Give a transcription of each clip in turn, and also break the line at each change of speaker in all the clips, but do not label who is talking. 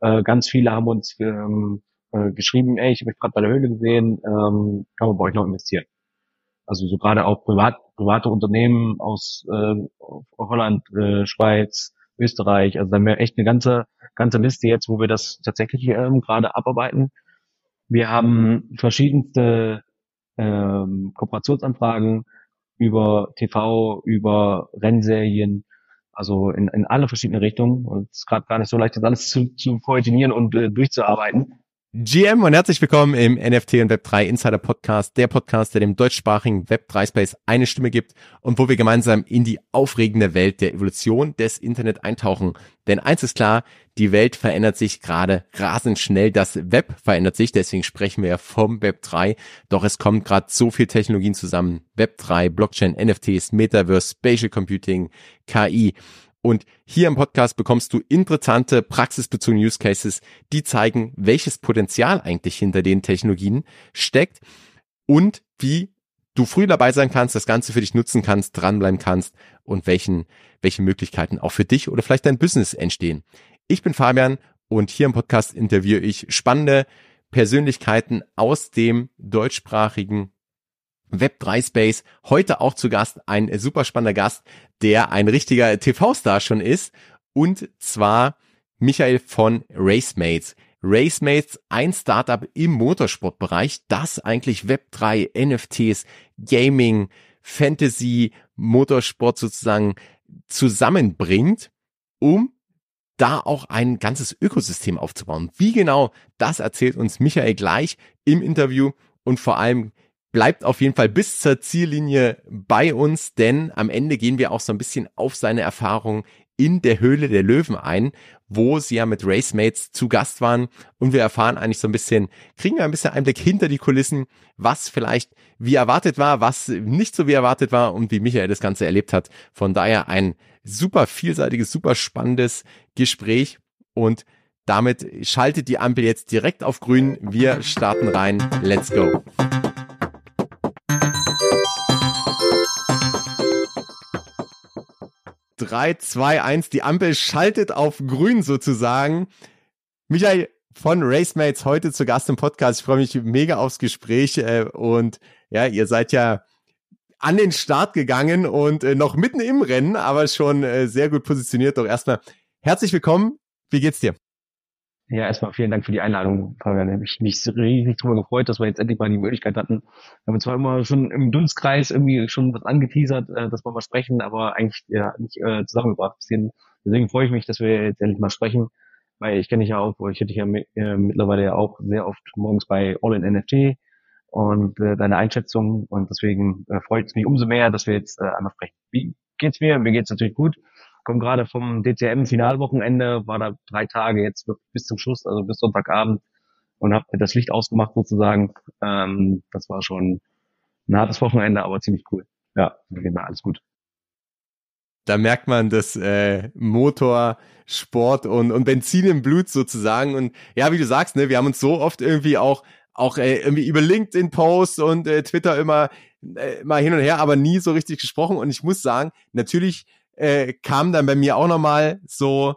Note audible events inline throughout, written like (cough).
Äh, ganz viele haben uns ähm, äh, geschrieben, ey, ich habe mich gerade bei der Höhle gesehen, ähm, kann man bei euch noch investieren. Also so gerade auch privat, private Unternehmen aus äh, Holland, äh, Schweiz, Österreich. Also da haben wir echt eine ganze, ganze Liste jetzt, wo wir das tatsächlich ähm, gerade abarbeiten. Wir haben verschiedenste ähm, Kooperationsanfragen über TV, über Rennserien, also in, in alle verschiedene Richtungen. Und es ist gerade gar nicht so leicht, das alles zu, zu koordinieren und äh, durchzuarbeiten.
GM und herzlich willkommen im NFT und Web3 Insider Podcast, der Podcast, der dem deutschsprachigen Web3 Space eine Stimme gibt und wo wir gemeinsam in die aufregende Welt der Evolution des Internet eintauchen. Denn eins ist klar, die Welt verändert sich gerade rasend schnell, das Web verändert sich, deswegen sprechen wir ja vom Web3, doch es kommt gerade so viel Technologien zusammen. Web3, Blockchain, NFTs, Metaverse, Spatial Computing, KI. Und hier im Podcast bekommst du interessante, praxisbezogene Use Cases, die zeigen, welches Potenzial eigentlich hinter den Technologien steckt und wie du früh dabei sein kannst, das Ganze für dich nutzen kannst, dranbleiben kannst und welchen, welche Möglichkeiten auch für dich oder vielleicht dein Business entstehen. Ich bin Fabian und hier im Podcast interviewe ich spannende Persönlichkeiten aus dem deutschsprachigen Web3 Space. Heute auch zu Gast ein super spannender Gast, der ein richtiger TV-Star schon ist. Und zwar Michael von Racemates. Racemates, ein Startup im Motorsportbereich, das eigentlich Web3, NFTs, Gaming, Fantasy, Motorsport sozusagen zusammenbringt, um da auch ein ganzes Ökosystem aufzubauen. Wie genau, das erzählt uns Michael gleich im Interview und vor allem bleibt auf jeden Fall bis zur Ziellinie bei uns, denn am Ende gehen wir auch so ein bisschen auf seine Erfahrung in der Höhle der Löwen ein, wo sie ja mit Racemates zu Gast waren und wir erfahren eigentlich so ein bisschen, kriegen wir ein bisschen Einblick hinter die Kulissen, was vielleicht wie erwartet war, was nicht so wie erwartet war und wie Michael das Ganze erlebt hat. Von daher ein super vielseitiges, super spannendes Gespräch und damit schaltet die Ampel jetzt direkt auf grün. Wir starten rein. Let's go. 3, 2, 1. Die Ampel schaltet auf grün sozusagen. Michael von Racemates heute zu Gast im Podcast. Ich freue mich mega aufs Gespräch äh, und ja, ihr seid ja an den Start gegangen und äh, noch mitten im Rennen, aber schon äh, sehr gut positioniert. Doch erstmal herzlich willkommen. Wie geht's dir?
Ja, erstmal vielen Dank für die Einladung, Fabian. Ich habe mich riesig darüber gefreut, dass wir jetzt endlich mal die Möglichkeit hatten. Wir haben zwar immer schon im Dunstkreis irgendwie schon was angeteasert, äh, dass wir mal sprechen, aber eigentlich ja nicht äh, zusammengebracht. Deswegen freue ich mich, dass wir jetzt endlich mal sprechen, weil ich kenne dich ja auch, ich hätte dich ja äh, mittlerweile ja auch sehr oft morgens bei All in NFT und äh, deine Einschätzung und deswegen äh, freut es mich umso mehr, dass wir jetzt äh, einmal sprechen. Wie geht's mir? Mir geht's natürlich gut komme gerade vom DTM-Finalwochenende, war da drei Tage jetzt bis zum Schluss, also bis Sonntagabend und habe das Licht ausgemacht sozusagen. Ähm, das war schon ein hartes Wochenende, aber ziemlich cool. Ja, mir alles gut.
Da merkt man das äh, Motor, Sport und, und Benzin im Blut sozusagen. Und ja, wie du sagst, ne, wir haben uns so oft irgendwie auch auch äh, irgendwie über LinkedIn Posts und äh, Twitter immer äh, mal hin und her, aber nie so richtig gesprochen. Und ich muss sagen, natürlich äh, kam dann bei mir auch nochmal so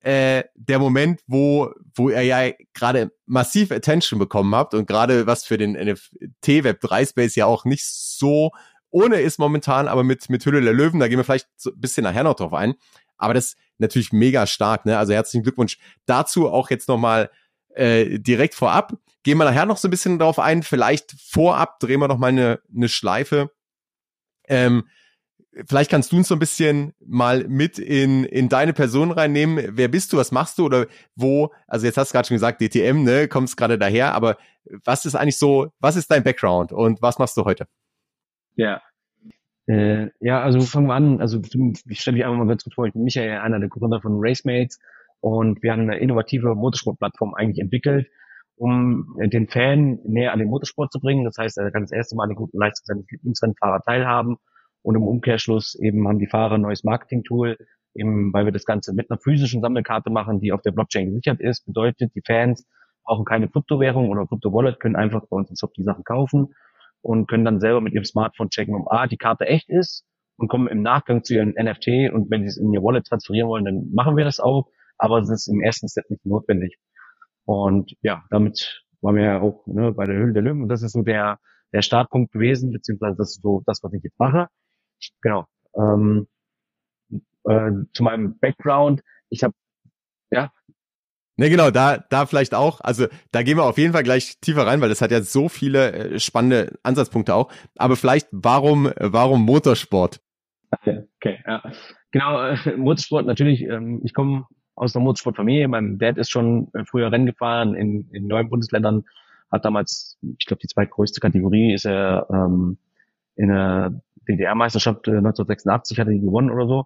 äh, der Moment, wo, wo er ja gerade massiv Attention bekommen habt und gerade was für den NFT Web 3 Space ja auch nicht so ohne ist momentan, aber mit, mit Hülle der Löwen, da gehen wir vielleicht so ein bisschen nachher noch drauf ein. Aber das ist natürlich mega stark, ne? Also herzlichen Glückwunsch dazu auch jetzt nochmal äh, direkt vorab. Gehen wir nachher noch so ein bisschen drauf ein. Vielleicht vorab drehen wir noch mal eine, eine Schleife. Ähm, Vielleicht kannst du uns so ein bisschen mal mit in, in deine Person reinnehmen. Wer bist du? Was machst du? Oder wo? Also jetzt hast du gerade schon gesagt, DTM, ne? Kommst gerade daher. Aber was ist eigentlich so, was ist dein Background und was machst du heute?
Ja. Äh, ja, also fangen wir an. Also ich stelle mich einfach mal ganz kurz vor. Ich bin Michael, einer der Gründer von Racemates. Und wir haben eine innovative Motorsportplattform eigentlich entwickelt, um den Fan näher an den Motorsport zu bringen. Das heißt, er kann das erste Mal an den guten Leistung seines Lieblingsrennfahrer teilhaben und im Umkehrschluss eben haben die Fahrer ein neues Marketing-Tool, eben weil wir das Ganze mit einer physischen Sammelkarte machen, die auf der Blockchain gesichert ist. Bedeutet, die Fans brauchen keine Kryptowährung oder Krypto-Wallet, können einfach bei uns in Shop die Sachen kaufen und können dann selber mit ihrem Smartphone checken, ob A, die Karte echt ist und kommen im Nachgang zu ihren NFT und wenn sie es in ihr Wallet transferieren wollen, dann machen wir das auch. aber es ist im ersten Step nicht notwendig. Und ja, damit waren wir ja auch ne, bei der Höhle der Löwen und das ist so der, der Startpunkt gewesen, beziehungsweise das ist so das, was ich jetzt mache. Genau. Ähm, äh, zu meinem Background. Ich habe ja,
Ne, genau, da, da vielleicht auch. Also da gehen wir auf jeden Fall gleich tiefer rein, weil das hat ja so viele äh, spannende Ansatzpunkte auch. Aber vielleicht, warum, warum Motorsport?
Okay, ja. Genau, äh, Motorsport natürlich. Ähm, ich komme aus einer Motorsportfamilie. Mein Dad ist schon äh, früher Rennen gefahren in, in neuen Bundesländern. Hat damals, ich glaube, die zweitgrößte Kategorie ist er ähm, in der DDR-Meisterschaft 1986 hat er die gewonnen oder so.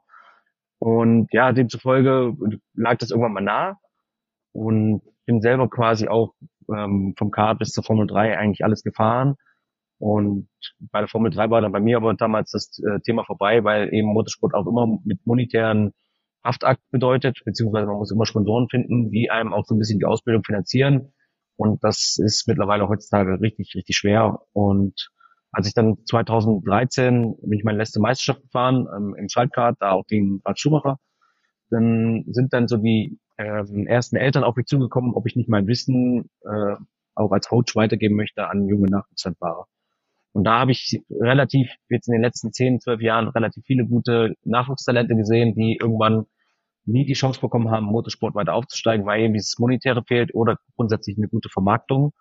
Und ja, demzufolge lag das irgendwann mal nah und bin selber quasi auch ähm, vom Kart bis zur Formel 3 eigentlich alles gefahren. Und bei der Formel 3 war dann bei mir aber damals das äh, Thema vorbei, weil eben Motorsport auch immer mit monetären Haftakt bedeutet, beziehungsweise man muss immer Sponsoren finden, die einem auch so ein bisschen die Ausbildung finanzieren. Und das ist mittlerweile heutzutage richtig, richtig schwer. Und als ich dann 2013 bin ich meine letzte Meisterschaft gefahren ähm, im Schaltkart, da auch den Rad Schumacher, dann sind dann so die ähm, ersten Eltern auf mich zugekommen, ob ich nicht mein Wissen äh, auch als Coach weitergeben möchte an junge Nachwuchslandfahrer. Und da habe ich relativ, jetzt in den letzten zehn, zwölf Jahren, relativ viele gute Nachwuchstalente gesehen, die irgendwann nie die Chance bekommen haben, Motorsport weiter aufzusteigen, weil eben dieses Monetäre fehlt oder grundsätzlich eine gute Vermarktung.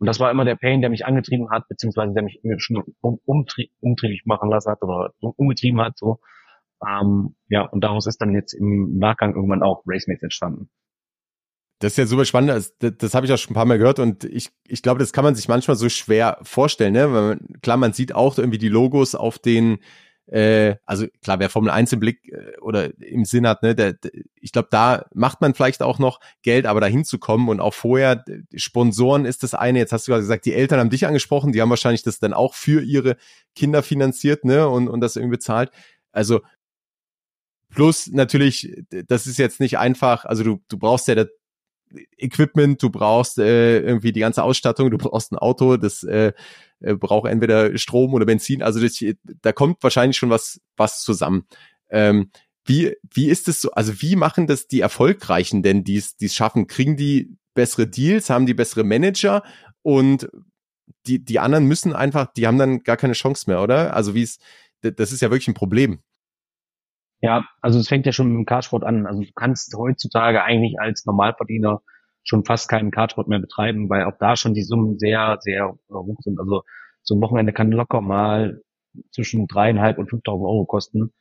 Und das war immer der Pain, der mich angetrieben hat, beziehungsweise der mich schon um, umtrie umtriebig machen lassen hat oder umgetrieben hat, so, ähm, ja, und daraus ist dann jetzt im Nachgang irgendwann auch Racemates entstanden.
Das ist ja super spannend. Das, das, habe ich auch schon ein paar Mal gehört und ich, ich glaube, das kann man sich manchmal so schwer vorstellen. Ne? Weil klar, man sieht auch irgendwie die Logos auf den, äh, also klar, wer Formel 1 im Blick äh, oder im Sinn hat, ne, der, der, ich glaube, da macht man vielleicht auch noch Geld, aber da hinzukommen und auch vorher, Sponsoren ist das eine. Jetzt hast du gerade gesagt, die Eltern haben dich angesprochen, die haben wahrscheinlich das dann auch für ihre Kinder finanziert, ne, und, und das irgendwie bezahlt. Also Plus natürlich, das ist jetzt nicht einfach, also du, du brauchst ja Equipment, du brauchst äh, irgendwie die ganze Ausstattung, du brauchst ein Auto, das äh, äh, braucht entweder Strom oder Benzin, also das, da kommt wahrscheinlich schon was, was zusammen. Ähm, wie, wie ist es so, also wie machen das die Erfolgreichen denn, die es schaffen? Kriegen die bessere Deals, haben die bessere Manager und die, die anderen müssen einfach, die haben dann gar keine Chance mehr, oder? Also wie es, das ist ja wirklich ein Problem.
Ja, also es fängt ja schon mit dem Kartsport an. Also du kannst heutzutage eigentlich als Normalverdiener schon fast keinen Kartsport mehr betreiben, weil auch da schon die Summen sehr, sehr hoch sind. Also so ein Wochenende kann locker mal zwischen dreieinhalb und 5.000 Euro kosten.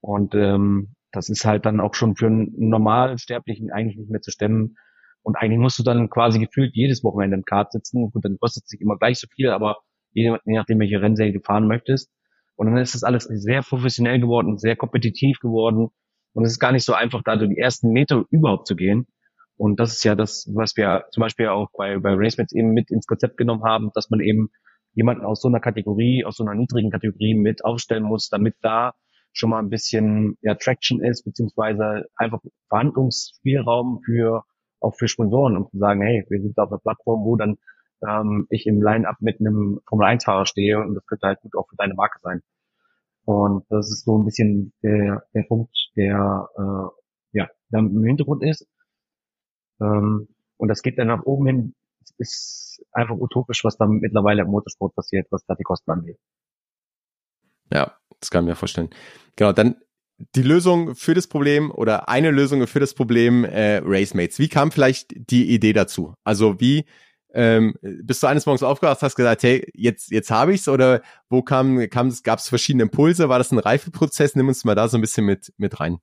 Und ähm, das ist halt dann auch schon für einen Normalsterblichen eigentlich nicht mehr zu stemmen. Und eigentlich musst du dann quasi gefühlt jedes Wochenende im Kart sitzen. Gut, dann kostet es sich immer gleich so viel, aber je nachdem, welche Rennserie du fahren möchtest. Und dann ist das alles sehr professionell geworden, sehr kompetitiv geworden. Und es ist gar nicht so einfach, da die ersten Meter überhaupt zu gehen. Und das ist ja das, was wir zum Beispiel auch bei, bei RaceMates eben mit ins Konzept genommen haben, dass man eben jemanden aus so einer Kategorie, aus so einer niedrigen Kategorie mit aufstellen muss, damit da schon mal ein bisschen ja, Traction ist, beziehungsweise einfach Verhandlungsspielraum für auch für Sponsoren, um zu sagen, hey, wir sind auf einer Plattform, wo dann ähm, ich im Line-Up mit einem Formel-1-Fahrer stehe und das könnte halt gut auch für deine Marke sein. Und das ist so ein bisschen der, der Punkt, der äh, ja dann im Hintergrund ist. Ähm, und das geht dann nach oben hin, ist einfach utopisch, was da mittlerweile im Motorsport passiert, was da die Kosten angeht.
Ja, das kann ich mir vorstellen. Genau, dann die Lösung für das Problem oder eine Lösung für das Problem äh, Racemates. Wie kam vielleicht die Idee dazu? Also wie ähm, bist du eines Morgens aufgewacht, hast gesagt, hey, jetzt, jetzt habe ich's oder wo kam, kam gab es verschiedene Impulse? War das ein Reifeprozess? Nimm uns mal da so ein bisschen mit, mit rein.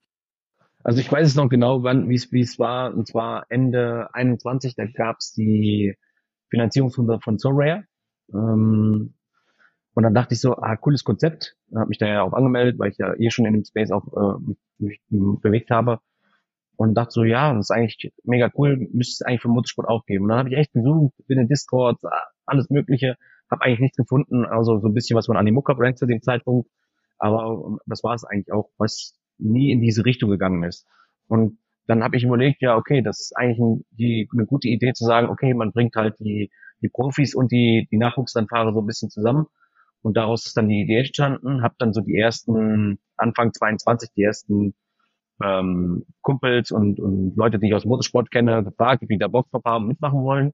Also ich weiß es noch genau, wann, wie es es war, und zwar Ende 21, da gab es die Finanzierungsrunde von Sorare. Ähm, und dann dachte ich so, ah, cooles Konzept. Habe mich da ja auch angemeldet, weil ich ja eh schon in dem Space auch äh, mich bewegt habe und dachte so, ja, das ist eigentlich mega cool, müsste es eigentlich für Motorsport aufgeben. Und dann habe ich echt gesucht, bin in Discord, alles Mögliche, habe eigentlich nichts gefunden, also so ein bisschen was von Animuka Brand zu dem Zeitpunkt, aber das war es eigentlich auch, was nie in diese Richtung gegangen ist. Und dann habe ich überlegt, ja, okay, das ist eigentlich ein, die, eine gute Idee zu sagen, okay, man bringt halt die, die Profis und die, die Nachwuchslandfahrer so ein bisschen zusammen. Und daraus ist dann die Idee entstanden, habe dann so die ersten, Anfang 22, die ersten ähm, Kumpels und, und Leute, die ich aus Motorsport kenne, gefragt, die da Bock drauf haben, mitmachen wollen.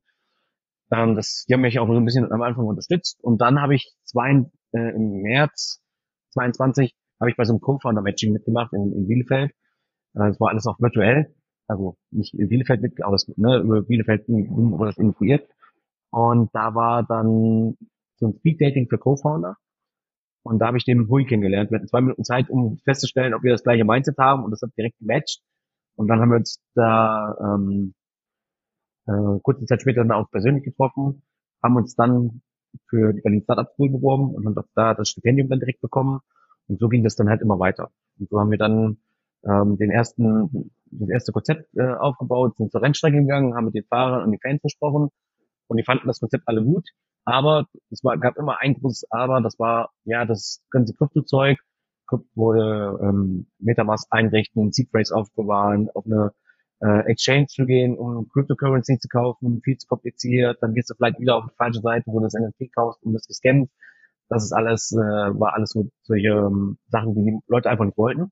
Ähm, das, die haben mich auch so ein bisschen am Anfang unterstützt. Und dann habe ich zwei, äh, im März 22 habe ich bei so einem Co-Founder-Matching mitgemacht in, in Bielefeld. Äh, das war alles auch virtuell. Also nicht in Bielefeld mit, aber das, ne, über Bielefeld wurde das influiert. Und da war dann so ein Speed-Dating für Co-Founder. Und da habe ich den Hui kennengelernt. Wir hatten zwei Minuten Zeit, um festzustellen, ob wir das gleiche Mindset haben. Und das hat direkt gematcht. Und dann haben wir uns da ähm, äh, kurze Zeit später dann auch persönlich getroffen, haben uns dann für die Berlin Startup School beworben und haben auch da das Stipendium dann direkt bekommen. Und so ging das dann halt immer weiter. Und so haben wir dann ähm, den ersten, das erste Konzept äh, aufgebaut, sind zur Rennstrecke gegangen, haben mit den Fahrern und den Fans gesprochen und die fanden das Konzept alle gut. Aber es war, gab immer ein großes Aber, das war ja das ganze Kryptozeug, wurde ähm, Metamask einrichten, Seed Phrase aufbewahren, auf eine äh, Exchange zu gehen, um Cryptocurrency zu kaufen, viel zu kompliziert, dann gehst du vielleicht wieder auf die falsche Seite, wo du das NFT kaufst und das gescannt. Das ist alles, äh, war alles so solche ähm, Sachen, die die Leute einfach nicht wollten.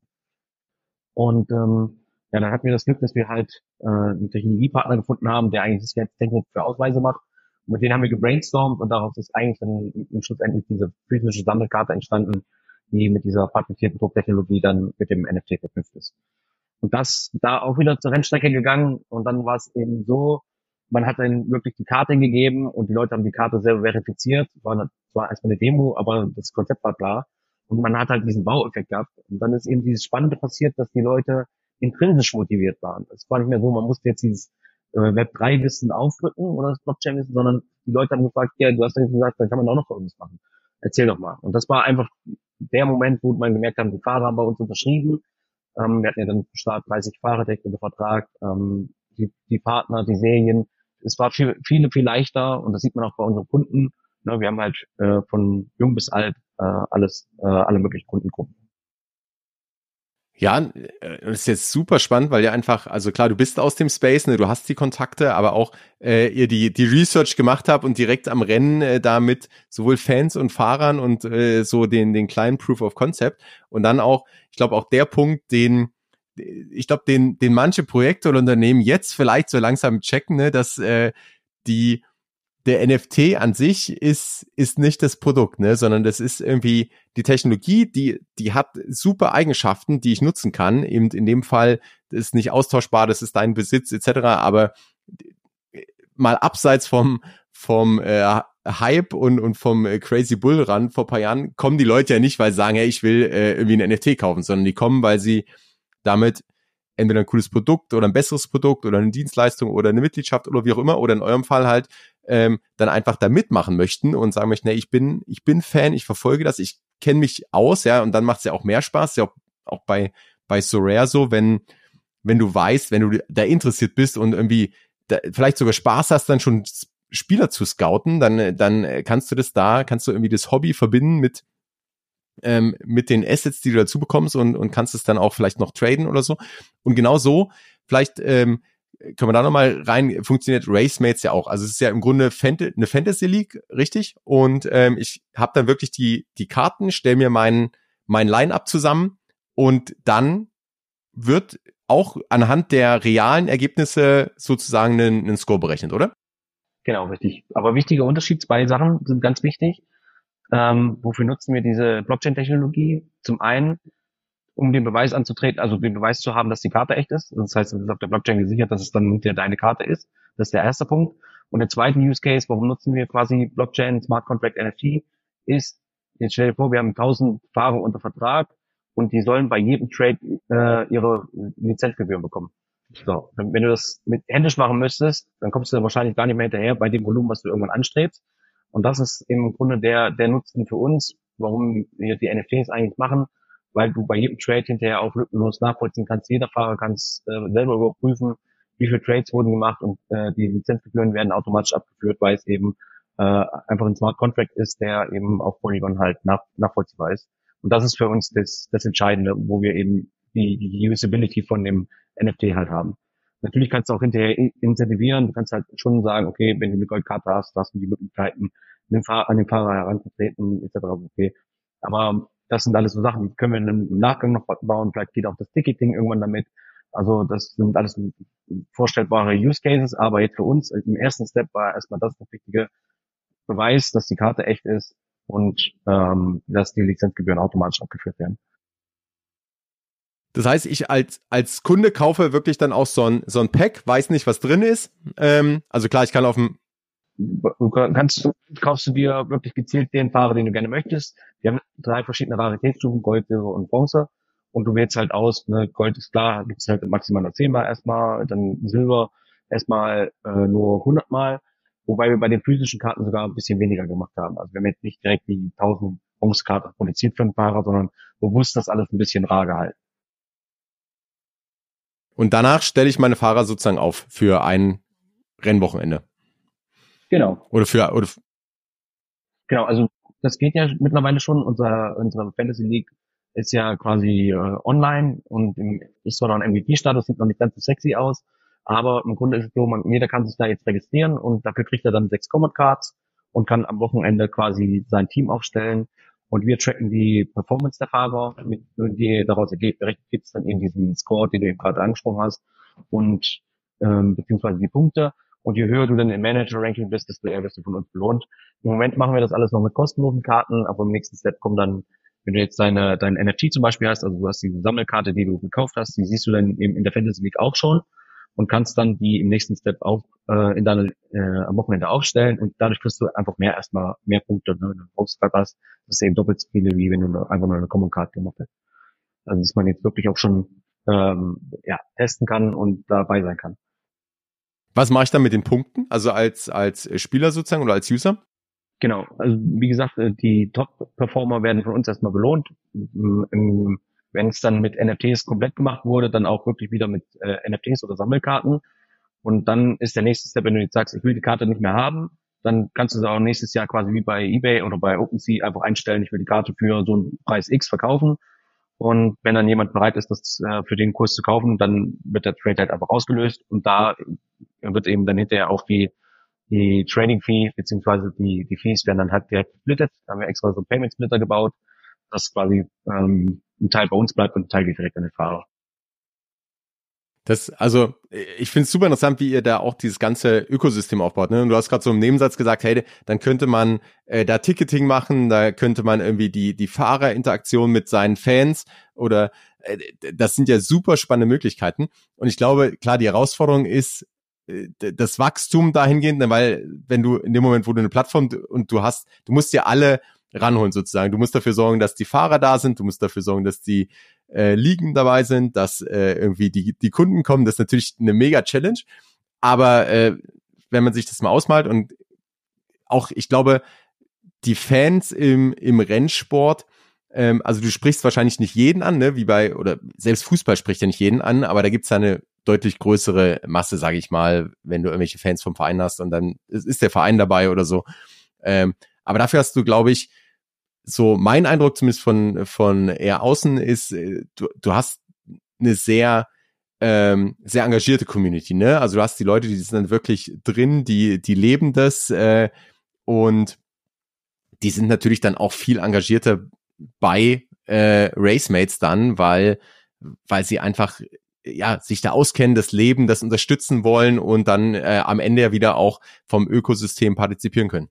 Und ähm, ja, dann hatten wir das Glück, dass wir halt äh, einen Technologiepartner gefunden haben, der eigentlich das jetzt Technik für Ausweise macht. Mit denen haben wir gebrainstormt und daraus ist eigentlich dann schlussendlich diese physische Sammelkarte entstanden, die mit dieser patentierten Drucktechnologie dann mit dem NFT verknüpft ist. Und das da auch wieder zur Rennstrecke gegangen und dann war es eben so, man hat dann wirklich die Karte gegeben und die Leute haben die Karte selber verifiziert. War zwar erstmal eine Demo, aber das Konzept war klar. Und man hat halt diesen Baueffekt gehabt. Und dann ist eben dieses Spannende passiert, dass die Leute intrinsisch motiviert waren. Es war nicht mehr so, man musste jetzt dieses äh, Web3-Wissen aufdrücken oder das Blockchain-Wissen, sondern die Leute haben gefragt, ja, du hast ja gesagt, dann kann man auch noch irgendwas machen. Erzähl doch mal. Und das war einfach der Moment, wo man gemerkt hat, die Fahrer haben bei uns unterschrieben. Ähm, wir hatten ja dann Start 30 Fahrer direkt unter Vertrag, ähm, die, die Partner, die Serien. Es war viel, viele viel leichter und das sieht man auch bei unseren Kunden. Ne, wir haben halt äh, von jung bis alt äh, alles, äh, alle möglichen Kundengruppen.
Ja, äh, das ist jetzt super spannend, weil ja einfach, also klar, du bist aus dem Space, ne, du hast die Kontakte, aber auch äh, ihr die die Research gemacht habt und direkt am Rennen äh, da mit sowohl Fans und Fahrern und äh, so den den kleinen Proof of Concept. Und dann auch, ich glaube auch der Punkt, den ich glaube, den den manche Projekte oder Unternehmen jetzt vielleicht so langsam checken, ne, dass äh, die der NFT an sich ist, ist nicht das Produkt, ne, sondern das ist irgendwie die Technologie, die, die hat super Eigenschaften, die ich nutzen kann. Eben in dem Fall ist nicht austauschbar, das ist dein Besitz etc. Aber mal abseits vom, vom äh, Hype und, und vom äh, Crazy Bull Run vor paar Jahren kommen die Leute ja nicht, weil sie sagen, hey, ich will äh, irgendwie ein NFT kaufen, sondern die kommen, weil sie damit entweder ein cooles Produkt oder ein besseres Produkt oder eine Dienstleistung oder eine Mitgliedschaft oder wie auch immer oder in eurem Fall halt ähm, dann einfach da mitmachen möchten und sagen möchten, nee, ich bin, ich bin Fan, ich verfolge das, ich kenne mich aus, ja, und dann macht es ja auch mehr Spaß, ja auch, bei, bei Sorare so, wenn, wenn du weißt, wenn du da interessiert bist und irgendwie da, vielleicht sogar Spaß hast, dann schon Spieler zu scouten, dann, dann kannst du das da, kannst du irgendwie das Hobby verbinden mit, ähm, mit den Assets, die du dazu bekommst und, und kannst es dann auch vielleicht noch traden oder so. Und genau so, vielleicht ähm, können wir da nochmal rein, funktioniert Racemates ja auch. Also es ist ja im Grunde Fant eine Fantasy League, richtig? Und ähm, ich habe dann wirklich die, die Karten, stell mir mein, mein Line-Up zusammen und dann wird auch anhand der realen Ergebnisse sozusagen einen, einen Score berechnet, oder?
Genau, richtig. Aber wichtiger Unterschied, zwei Sachen sind ganz wichtig. Ähm, wofür nutzen wir diese Blockchain-Technologie? Zum einen um den Beweis anzutreten, also den Beweis zu haben, dass die Karte echt ist. Das heißt, es ist auf der Blockchain gesichert, dass es dann hinterher deine Karte ist. Das ist der erste Punkt. Und der zweite Use Case, warum nutzen wir quasi Blockchain, Smart Contract, NFT, ist, jetzt stell dir vor, wir haben 1000 Fahrer unter Vertrag und die sollen bei jedem Trade äh, ihre Lizenzgebühren bekommen. So, wenn du das mit händisch machen müsstest, dann kommst du dann wahrscheinlich gar nicht mehr hinterher bei dem Volumen, was du irgendwann anstrebst. Und das ist im Grunde der, der Nutzen für uns, warum wir die NFTs eigentlich machen, weil du bei jedem Trade hinterher auch lückenlos nachvollziehen kannst. Jeder Fahrer kann es äh, selber überprüfen, wie viele Trades wurden gemacht und äh, die Lizenzgebühren werden automatisch abgeführt, weil es eben äh, einfach ein Smart Contract ist, der eben auf Polygon halt nach, nachvollziehbar ist. Und das ist für uns das, das Entscheidende, wo wir eben die, die Usability von dem NFT halt haben. Natürlich kannst du auch hinterher incentivieren, du kannst halt schon sagen, okay, wenn du eine Goldkarte hast, hast du die Möglichkeiten, an den Fahrer, heranzutreten, etc. Okay. Aber das sind alles so Sachen, die können wir im Nachgang noch bauen. Vielleicht geht auch das Ticketing irgendwann damit. Also das sind alles vorstellbare Use Cases, aber jetzt für uns im ersten Step war erstmal das das wichtige Beweis, dass die Karte echt ist und ähm, dass die Lizenzgebühren automatisch abgeführt werden.
Das heißt, ich als, als Kunde kaufe wirklich dann auch so ein, so ein Pack, weiß nicht, was drin ist. Ähm, also klar, ich kann auf dem
du kannst du, kaufst du dir wirklich gezielt den Fahrer, den du gerne möchtest. Wir haben drei verschiedene Raritätsstufen, Gold, Silber und Bronze. Und du wählst halt aus, ne, Gold ist klar, gibt's halt maximal nur zehnmal erstmal, dann Silber erstmal äh, nur hundertmal, wobei wir bei den physischen Karten sogar ein bisschen weniger gemacht haben. Also wir haben jetzt nicht direkt die 1000 Bronzekarten produziert für den Fahrer, sondern bewusst das alles ein bisschen rar gehalten.
Und danach stelle ich meine Fahrer sozusagen auf für ein Rennwochenende.
Genau.
Oder für, oder
Genau, also das geht ja mittlerweile schon. Unser, unsere Fantasy League ist ja quasi äh, online und im, ist zwar noch ein MVP-Status, sieht noch nicht ganz so sexy aus, aber im Grunde ist es so, man, jeder kann sich da jetzt registrieren und dafür kriegt er dann sechs Common Cards und kann am Wochenende quasi sein Team aufstellen und wir tracken die Performance der Fahrer, mit, die daraus ergibt, gibt es dann eben diesen Score, den du eben gerade angesprochen hast und ähm, beziehungsweise die Punkte und je höher du dann im Manager-Ranking bist, desto eher wirst du von uns belohnt. Im Moment machen wir das alles noch mit kostenlosen Karten, aber im nächsten Step kommt dann, wenn du jetzt deine, dein NFT zum Beispiel hast, also du hast diese Sammelkarte, die du gekauft hast, die siehst du dann eben in der Fantasy League auch schon und kannst dann die im nächsten Step auch äh, in deine, äh, am Wochenende aufstellen und dadurch kriegst du einfach mehr erstmal mehr Punkte, ne, wenn du einen hast. Das ist eben doppelt so viele, wie wenn du einfach nur eine Common Card gemacht hast. Also dass man jetzt wirklich auch schon ähm, ja, testen kann und dabei sein kann.
Was mache ich dann mit den Punkten? Also als, als Spieler sozusagen oder als User?
Genau, also wie gesagt, äh, die Top-Performer werden von uns erstmal belohnt. Wenn es dann mit NFTs komplett gemacht wurde, dann auch wirklich wieder mit äh, NFTs oder Sammelkarten. Und dann ist der nächste Step, wenn du jetzt sagst, ich will die Karte nicht mehr haben, dann kannst du sie auch nächstes Jahr quasi wie bei eBay oder bei OpenSea einfach einstellen, ich will die Karte für so einen Preis X verkaufen. Und wenn dann jemand bereit ist, das äh, für den Kurs zu kaufen, dann wird der Trade halt einfach ausgelöst und da wird eben dann hinterher auch die, die Trading Fee beziehungsweise die, die Fees werden dann halt direkt gesplittet. Da haben wir extra so Payment Splitter gebaut, dass quasi ähm, ein Teil bei uns bleibt und ein Teil geht direkt an den Fahrer.
Das, also, ich finde es super interessant, wie ihr da auch dieses ganze Ökosystem aufbaut. Ne? Und du hast gerade so im Nebensatz gesagt, hey, dann könnte man äh, da Ticketing machen, da könnte man irgendwie die, die Fahrerinteraktion mit seinen Fans oder äh, das sind ja super spannende Möglichkeiten. Und ich glaube, klar, die Herausforderung ist, das Wachstum dahingehend, ne, weil wenn du in dem Moment, wo du eine Plattform und du hast, du musst dir alle ranholen sozusagen. Du musst dafür sorgen, dass die Fahrer da sind, du musst dafür sorgen, dass die äh, Ligen dabei sind, dass äh, irgendwie die, die Kunden kommen. Das ist natürlich eine mega Challenge. Aber äh, wenn man sich das mal ausmalt und auch, ich glaube, die Fans im, im Rennsport, ähm, also du sprichst wahrscheinlich nicht jeden an, ne, wie bei, oder selbst Fußball spricht ja nicht jeden an, aber da gibt's ja eine deutlich größere Masse, sage ich mal, wenn du irgendwelche Fans vom Verein hast und dann ist der Verein dabei oder so. Ähm, aber dafür hast du, glaube ich, so mein Eindruck zumindest von, von eher außen ist, äh, du, du hast eine sehr, ähm, sehr engagierte Community, ne? Also du hast die Leute, die sind dann wirklich drin, die, die leben das äh, und die sind natürlich dann auch viel engagierter bei äh, Racemates dann, weil, weil sie einfach ja, sich da auskennen, das Leben, das unterstützen wollen und dann äh, am Ende ja wieder auch vom Ökosystem partizipieren können.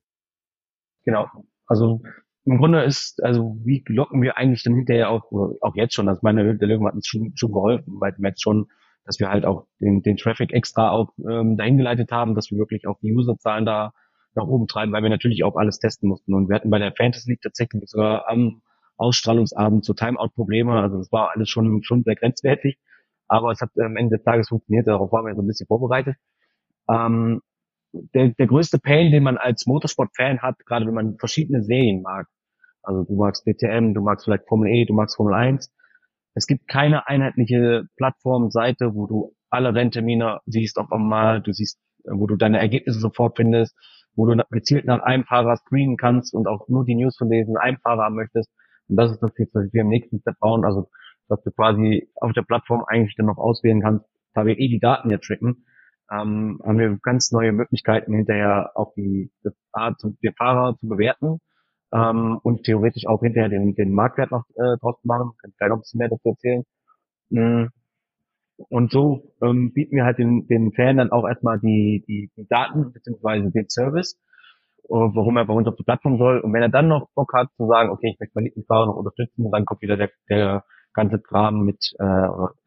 Genau. Also im Grunde ist, also wie locken wir eigentlich dann hinterher auch, auch jetzt schon, also meine der Löwen hat uns schon, schon geholfen, weil wir jetzt schon, dass wir halt auch den, den Traffic extra auch ähm, dahin geleitet haben, dass wir wirklich auch die Userzahlen da nach oben treiben, weil wir natürlich auch alles testen mussten. Und wir hatten bei der Fantasy League tatsächlich sogar am Ausstrahlungsabend so Timeout-Probleme. Also das war alles schon, schon sehr grenzwertig. Aber es hat am Ende des Tages funktioniert. Darauf waren wir so ein bisschen vorbereitet. Ähm, der, der größte Pain, den man als Motorsport-Fan hat, gerade wenn man verschiedene Serien mag, also du magst DTM, du magst vielleicht Formel E, du magst Formel 1. Es gibt keine einheitliche Plattform, Seite, wo du alle Renntermine siehst auf einmal, du siehst, wo du deine Ergebnisse sofort findest, wo du gezielt nach einem Fahrer screenen kannst und auch nur die News von diesen einem Fahrer haben möchtest. Und das ist das, was wir im nächsten Step bauen. Also, dass du quasi auf der Plattform eigentlich dann noch auswählen kannst, da wir eh die Daten jetzt tracken, ähm, haben wir ganz neue Möglichkeiten hinterher auch die, das Art, den Fahrer zu bewerten ähm, und theoretisch auch hinterher den, den Marktwert noch äh, draus machen. Kann ich gleich noch ein bisschen mehr dazu erzählen. Mhm. Und so ähm, bieten wir halt den, den Fan dann auch erstmal die, die, die Daten beziehungsweise den Service, äh, warum er bei uns auf die Plattform soll. Und wenn er dann noch Bock hat zu sagen, okay, ich möchte meinen Lieblingsfahrer noch unterstützen, dann kommt wieder der, der ganze Kram mit, äh,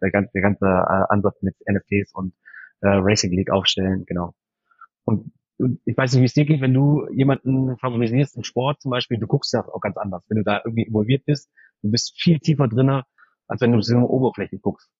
der ganze, der ganze äh, Ansatz mit NFTs und äh, Racing League aufstellen, genau. Und, und ich weiß nicht, wie es dir geht, wenn du jemanden favorisierst im Sport zum Beispiel, du guckst ja auch ganz anders. Wenn du da irgendwie involviert bist, du bist viel tiefer drinne, als wenn du so eine Oberfläche guckst.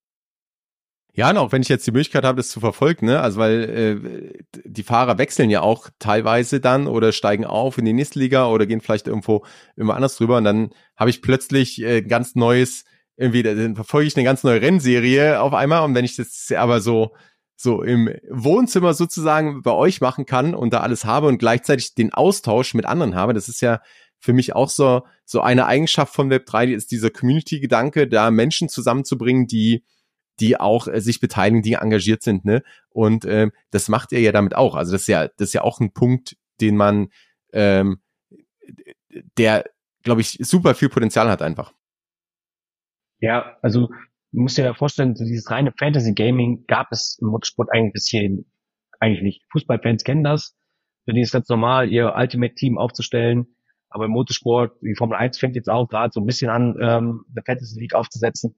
Ja, und auch wenn ich jetzt die Möglichkeit habe, das zu verfolgen, ne? also weil äh, die Fahrer wechseln ja auch teilweise dann oder steigen auf in die nächste Liga oder gehen vielleicht irgendwo immer anders drüber und dann habe ich plötzlich äh, ganz neues, irgendwie, dann verfolge ich eine ganz neue Rennserie auf einmal und wenn ich das aber so so im Wohnzimmer sozusagen bei euch machen kann und da alles habe und gleichzeitig den Austausch mit anderen habe, das ist ja für mich auch so so eine Eigenschaft von Web3, die ist dieser Community-Gedanke, da Menschen zusammenzubringen, die die auch äh, sich beteiligen, die engagiert sind, ne? Und ähm, das macht ihr ja damit auch. Also das ist ja, das ist ja auch ein Punkt, den man, ähm, der, glaube ich, super viel Potenzial hat einfach.
Ja, also du musst dir ja vorstellen, so dieses reine Fantasy Gaming gab es im Motorsport eigentlich bis hierhin eigentlich nicht. Fußballfans kennen das. Für die ist ganz normal, ihr Ultimate Team aufzustellen. Aber im Motorsport, die Formel 1 fängt jetzt auch gerade so ein bisschen an, ähm, eine Fantasy League aufzusetzen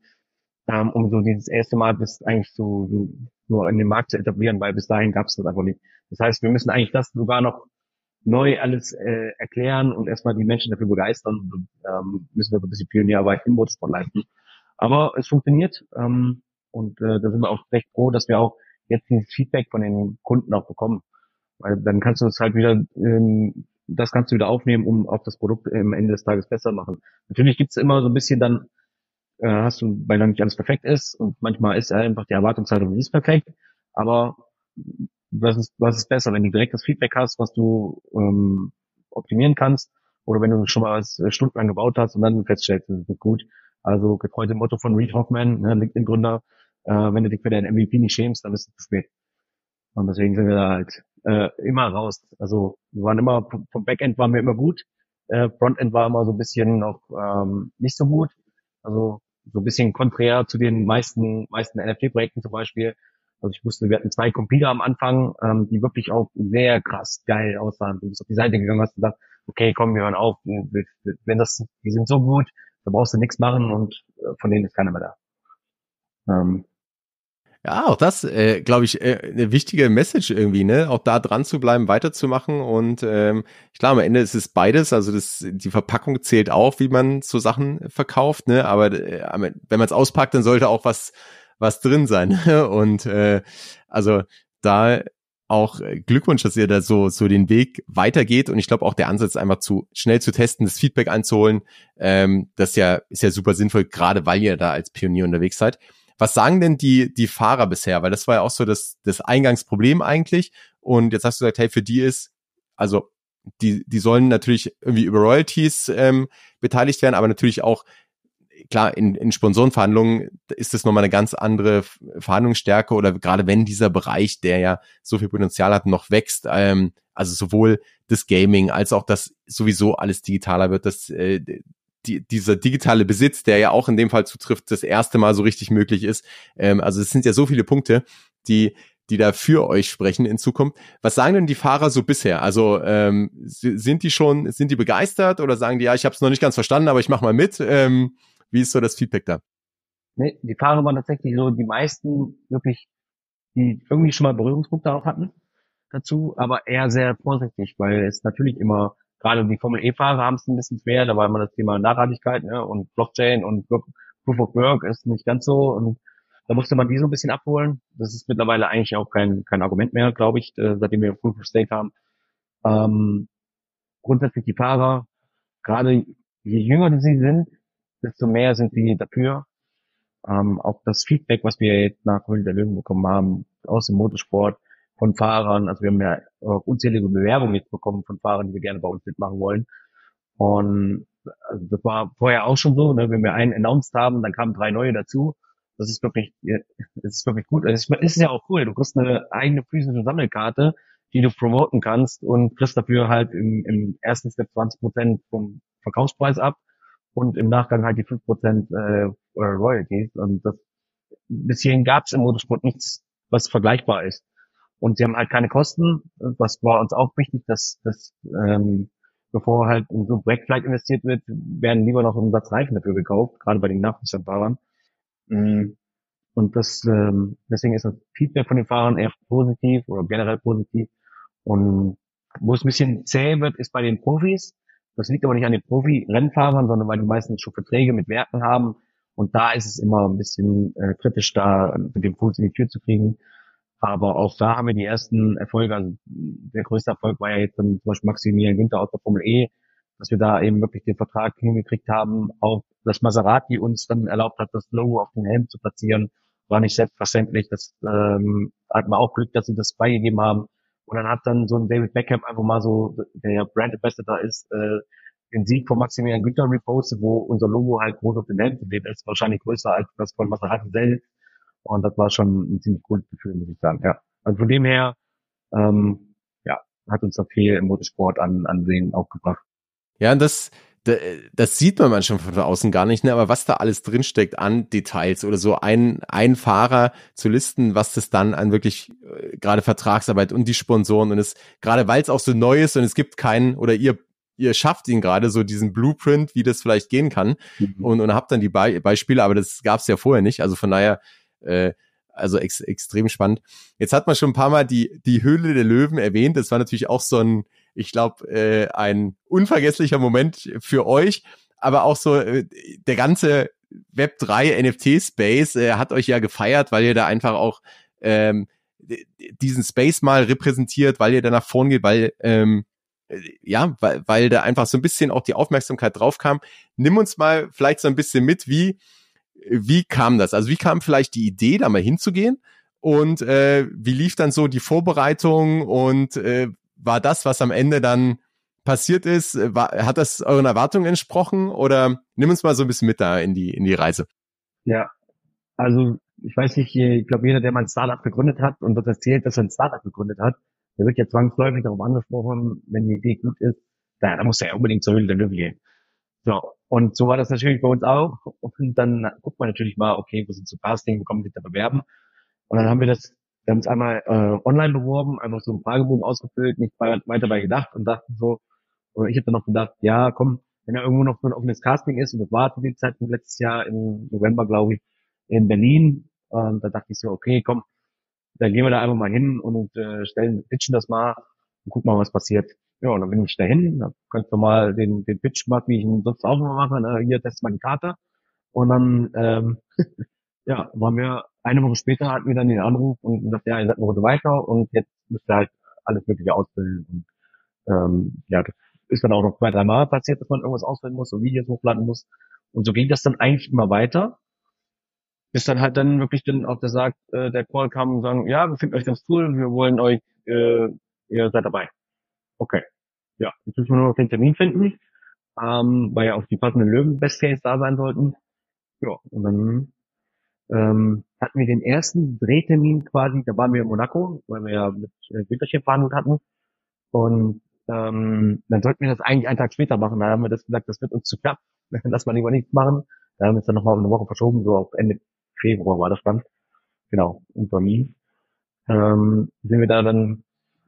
ähm, um so dieses erste Mal bis eigentlich so, so nur in den Markt zu etablieren, weil bis dahin gab es das einfach nicht. Das heißt, wir müssen eigentlich das sogar noch neu alles äh, erklären und erstmal die Menschen dafür begeistern und ähm, müssen wir so ein bisschen Pionierarbeit im Motorsport leisten. Aber es funktioniert ähm, und äh, da sind wir auch recht froh, dass wir auch jetzt dieses Feedback von den Kunden auch bekommen. Weil dann kannst du es halt wieder, ähm, das kannst du wieder aufnehmen, um auch das Produkt am Ende des Tages besser machen. Natürlich gibt's immer so ein bisschen dann äh, hast du, weil dann nicht alles perfekt ist und manchmal ist einfach die Erwartungshaltung nicht perfekt, aber was ist, was ist besser, wenn du direkt das Feedback hast, was du ähm, optimieren kannst, oder wenn du schon mal was äh, stundenlang gebaut hast und dann feststellst, das ist gut. Also getreu dem Motto von Reed Hoffman, ne, LinkedIn-Gründer, äh, wenn du dich für deinen MVP nicht schämst, dann ist es zu spät. Und deswegen sind wir da halt äh, immer raus. Also wir waren immer, vom Backend waren wir immer gut, äh, Frontend war immer so ein bisschen noch ähm, nicht so gut. Also so ein bisschen konträr zu den meisten, meisten NFT-Projekten zum Beispiel. Also ich wusste, wir hatten zwei Computer am Anfang, ähm, die wirklich auch sehr krass geil aussahen. Du bist auf die Seite gegangen hast und gesagt, okay, komm, wir hören auf. Wenn das, die sind so gut, da brauchst du nichts machen und äh, von denen ist keiner mehr
da. Ähm, ja, auch das, äh, glaube ich, äh, eine wichtige Message irgendwie, ne? Auch da dran zu bleiben, weiterzumachen. Und ähm, glaube, am Ende ist es beides. Also das, die Verpackung zählt auch, wie man so Sachen verkauft, ne? Aber äh, wenn man es auspackt, dann sollte auch was, was drin sein. (laughs) Und äh, also da auch Glückwunsch, dass ihr da so, so den Weg weitergeht. Und ich glaube auch der Ansatz einfach zu schnell zu testen, das Feedback einzuholen, ähm, das ja, ist ja super sinnvoll, gerade weil ihr da als Pionier unterwegs seid. Was sagen denn die, die Fahrer bisher? Weil das war ja auch so das, das Eingangsproblem eigentlich. Und jetzt hast du gesagt, hey, für die ist, also die, die sollen natürlich irgendwie über Royalties ähm, beteiligt werden, aber natürlich auch, klar, in, in Sponsorenverhandlungen ist das nochmal eine ganz andere Verhandlungsstärke oder gerade wenn dieser Bereich, der ja so viel Potenzial hat, noch wächst, ähm, also sowohl das Gaming als auch das sowieso alles digitaler wird, dass äh, die, dieser digitale Besitz, der ja auch in dem Fall zutrifft, das erste Mal so richtig möglich ist. Ähm, also es sind ja so viele Punkte, die die da für euch sprechen in Zukunft. Was sagen denn die Fahrer so bisher? Also ähm, sind die schon, sind die begeistert oder sagen die, ja, ich habe es noch nicht ganz verstanden, aber ich mache mal mit. Ähm, wie ist so das Feedback da?
Nee, die Fahrer waren tatsächlich so die meisten wirklich, die irgendwie schon mal Berührungspunkte darauf hatten dazu, aber eher sehr vorsichtig, weil es natürlich immer gerade die Formel E-Fahrer haben es ein bisschen schwer, da war immer das Thema Nachhaltigkeit ne, und Blockchain und Proof of Work ist nicht ganz so und da musste man die so ein bisschen abholen. Das ist mittlerweile eigentlich auch kein, kein Argument mehr, glaube ich, äh, seitdem wir Proof of Stake haben. Ähm, grundsätzlich die Fahrer, gerade je jünger sie sind, desto mehr sind sie dafür. Ähm, auch das Feedback, was wir jetzt nach Höhle der Löwen bekommen haben, aus dem Motorsport, von Fahrern. Also wir haben ja unzählige Bewerbungen jetzt bekommen von Fahrern, die wir gerne bei uns mitmachen wollen. Und also das war vorher auch schon so, ne? wenn wir einen announced haben, dann kamen drei neue dazu. Das ist wirklich, das ist wirklich gut. Es ist ja auch cool. Du kriegst eine eigene physische Sammelkarte, die du promoten kannst und kriegst dafür halt im, im ersten Step 20 Prozent vom Verkaufspreis ab und im Nachgang halt die 5 Prozent äh, Royalties. Und das bis hierhin gab es im Motorsport nichts, was vergleichbar ist. Und sie haben halt keine Kosten, was war uns auch wichtig, dass, dass ähm, bevor halt in so ein Projekt vielleicht investiert wird, werden lieber noch ein Satz Reifen dafür gekauft, gerade bei den Nachwuchsfahrern. Mm. Und das, ähm, deswegen ist das Feedback von den Fahrern eher positiv oder generell positiv. Und wo es ein bisschen zäh wird, ist bei den Profis. Das liegt aber nicht an den Profi-Rennfahrern, sondern weil die meisten schon Verträge mit Werken haben. Und da ist es immer ein bisschen äh, kritisch, da mit dem Fuß in die Tür zu kriegen. Aber auch da haben wir die ersten Erfolge. Also der größte Erfolg war ja jetzt dann zum Beispiel Maximilian Günther aus der Formel E, dass wir da eben wirklich den Vertrag hingekriegt haben. Auch dass Maserati uns dann erlaubt hat, das Logo auf den Helm zu platzieren, war nicht selbstverständlich. Das ähm, hat man auch Glück, dass sie das beigegeben haben. Und dann hat dann so ein David Beckham einfach mal so, der ja Brand Ambassador ist, äh, den Sieg von Maximilian Günther repostet, wo unser Logo halt groß auf den zu sehen ist, wahrscheinlich größer als das von Maserati selbst. Und das war schon ein ziemlich cooles Gefühl, muss ich sagen. Ja. Also von dem her, ähm, ja, hat uns da viel im Motorsport an Ansehen auch gebracht.
Ja, und das, das sieht man manchmal von außen gar nicht, ne? aber was da alles drinsteckt an Details oder so ein, ein Fahrer zu listen, was das dann an wirklich äh, gerade Vertragsarbeit und die Sponsoren und es, gerade weil es auch so neu ist und es gibt keinen oder ihr ihr schafft ihn gerade so diesen Blueprint, wie das vielleicht gehen kann mhm. und, und habt dann die Be Beispiele, aber das gab es ja vorher nicht. Also von daher äh, also ex extrem spannend. Jetzt hat man schon ein paar Mal die, die Höhle der Löwen erwähnt. Das war natürlich auch so ein, ich glaube, äh, ein unvergesslicher Moment für euch. Aber auch so äh, der ganze Web3 NFT-Space äh, hat euch ja gefeiert, weil ihr da einfach auch ähm, diesen Space mal repräsentiert, weil ihr da nach vorn geht, weil ähm, ja, weil, weil da einfach so ein bisschen auch die Aufmerksamkeit drauf kam. Nimm uns mal vielleicht so ein bisschen mit, wie wie kam das? Also wie kam vielleicht die Idee, da mal hinzugehen? Und äh, wie lief dann so die Vorbereitung und äh, war das, was am Ende dann passiert ist, war, hat das euren Erwartungen entsprochen oder nimm uns mal so ein bisschen mit da in die in die Reise?
Ja, also ich weiß nicht, ich glaube jeder, der mal ein Startup gegründet hat und das erzählt, dass er ein Startup gegründet hat, der wird ja zwangsläufig darauf angesprochen, wenn die Idee gut ist, da, da muss er ja unbedingt zur Höhle der Löwen gehen. So, und so war das natürlich bei uns auch. Und dann guckt man natürlich mal, okay, wo sind so Casting, wo kommen sich da bewerben? Und dann haben wir das, wir haben uns einmal äh, online beworben, einfach so einen Fragebogen ausgefüllt, nicht weiter dabei gedacht und dachten so, oder ich habe dann noch gedacht, ja, komm, wenn da irgendwo noch so ein offenes Casting ist, und das war zu dem Zeitpunkt letztes Jahr im November, glaube ich, in Berlin, und da dachte ich so, okay, komm, dann gehen wir da einfach mal hin und äh, stellen, pitchen das mal und gucken mal, was passiert. Ja, und dann bin ich dahin, dann kannst du mal den, den Pitch machen, wie ich ihn sonst auch immer mache. Ne? Hier test die Karte. Und dann, ähm, (laughs) ja, waren wir, eine Woche später hatten wir dann den Anruf und gesagt, ja, ihr seid eine Runde weiter und jetzt müsst ihr halt alles Mögliche ausfüllen. Und, ähm, ja, das ist dann auch noch zwei, drei Mal passiert, dass man irgendwas ausfüllen muss und Videos hochladen muss. Und so ging das dann eigentlich immer weiter. Bis dann halt dann wirklich dann auch der sagt, äh, der Call kam und sagen, ja, wir finden euch ganz cool, wir wollen euch, äh, ihr seid dabei. Okay. Ja, jetzt müssen wir nur noch den Termin finden, ähm, weil ja auch die passenden Löwen Best Case da sein sollten. Ja, und dann ähm, hatten wir den ersten Drehtermin quasi, da waren wir in Monaco, weil wir ja mit äh, verhandelt hatten. Und ähm, dann sollten wir das eigentlich einen Tag später machen. Da haben wir das gesagt, das wird uns zu knapp, (laughs) lass mal lieber nichts machen. Da haben wir es dann nochmal eine Woche verschoben, so auf Ende Februar war das dann. Genau, und Termin. Ähm, sind wir da dann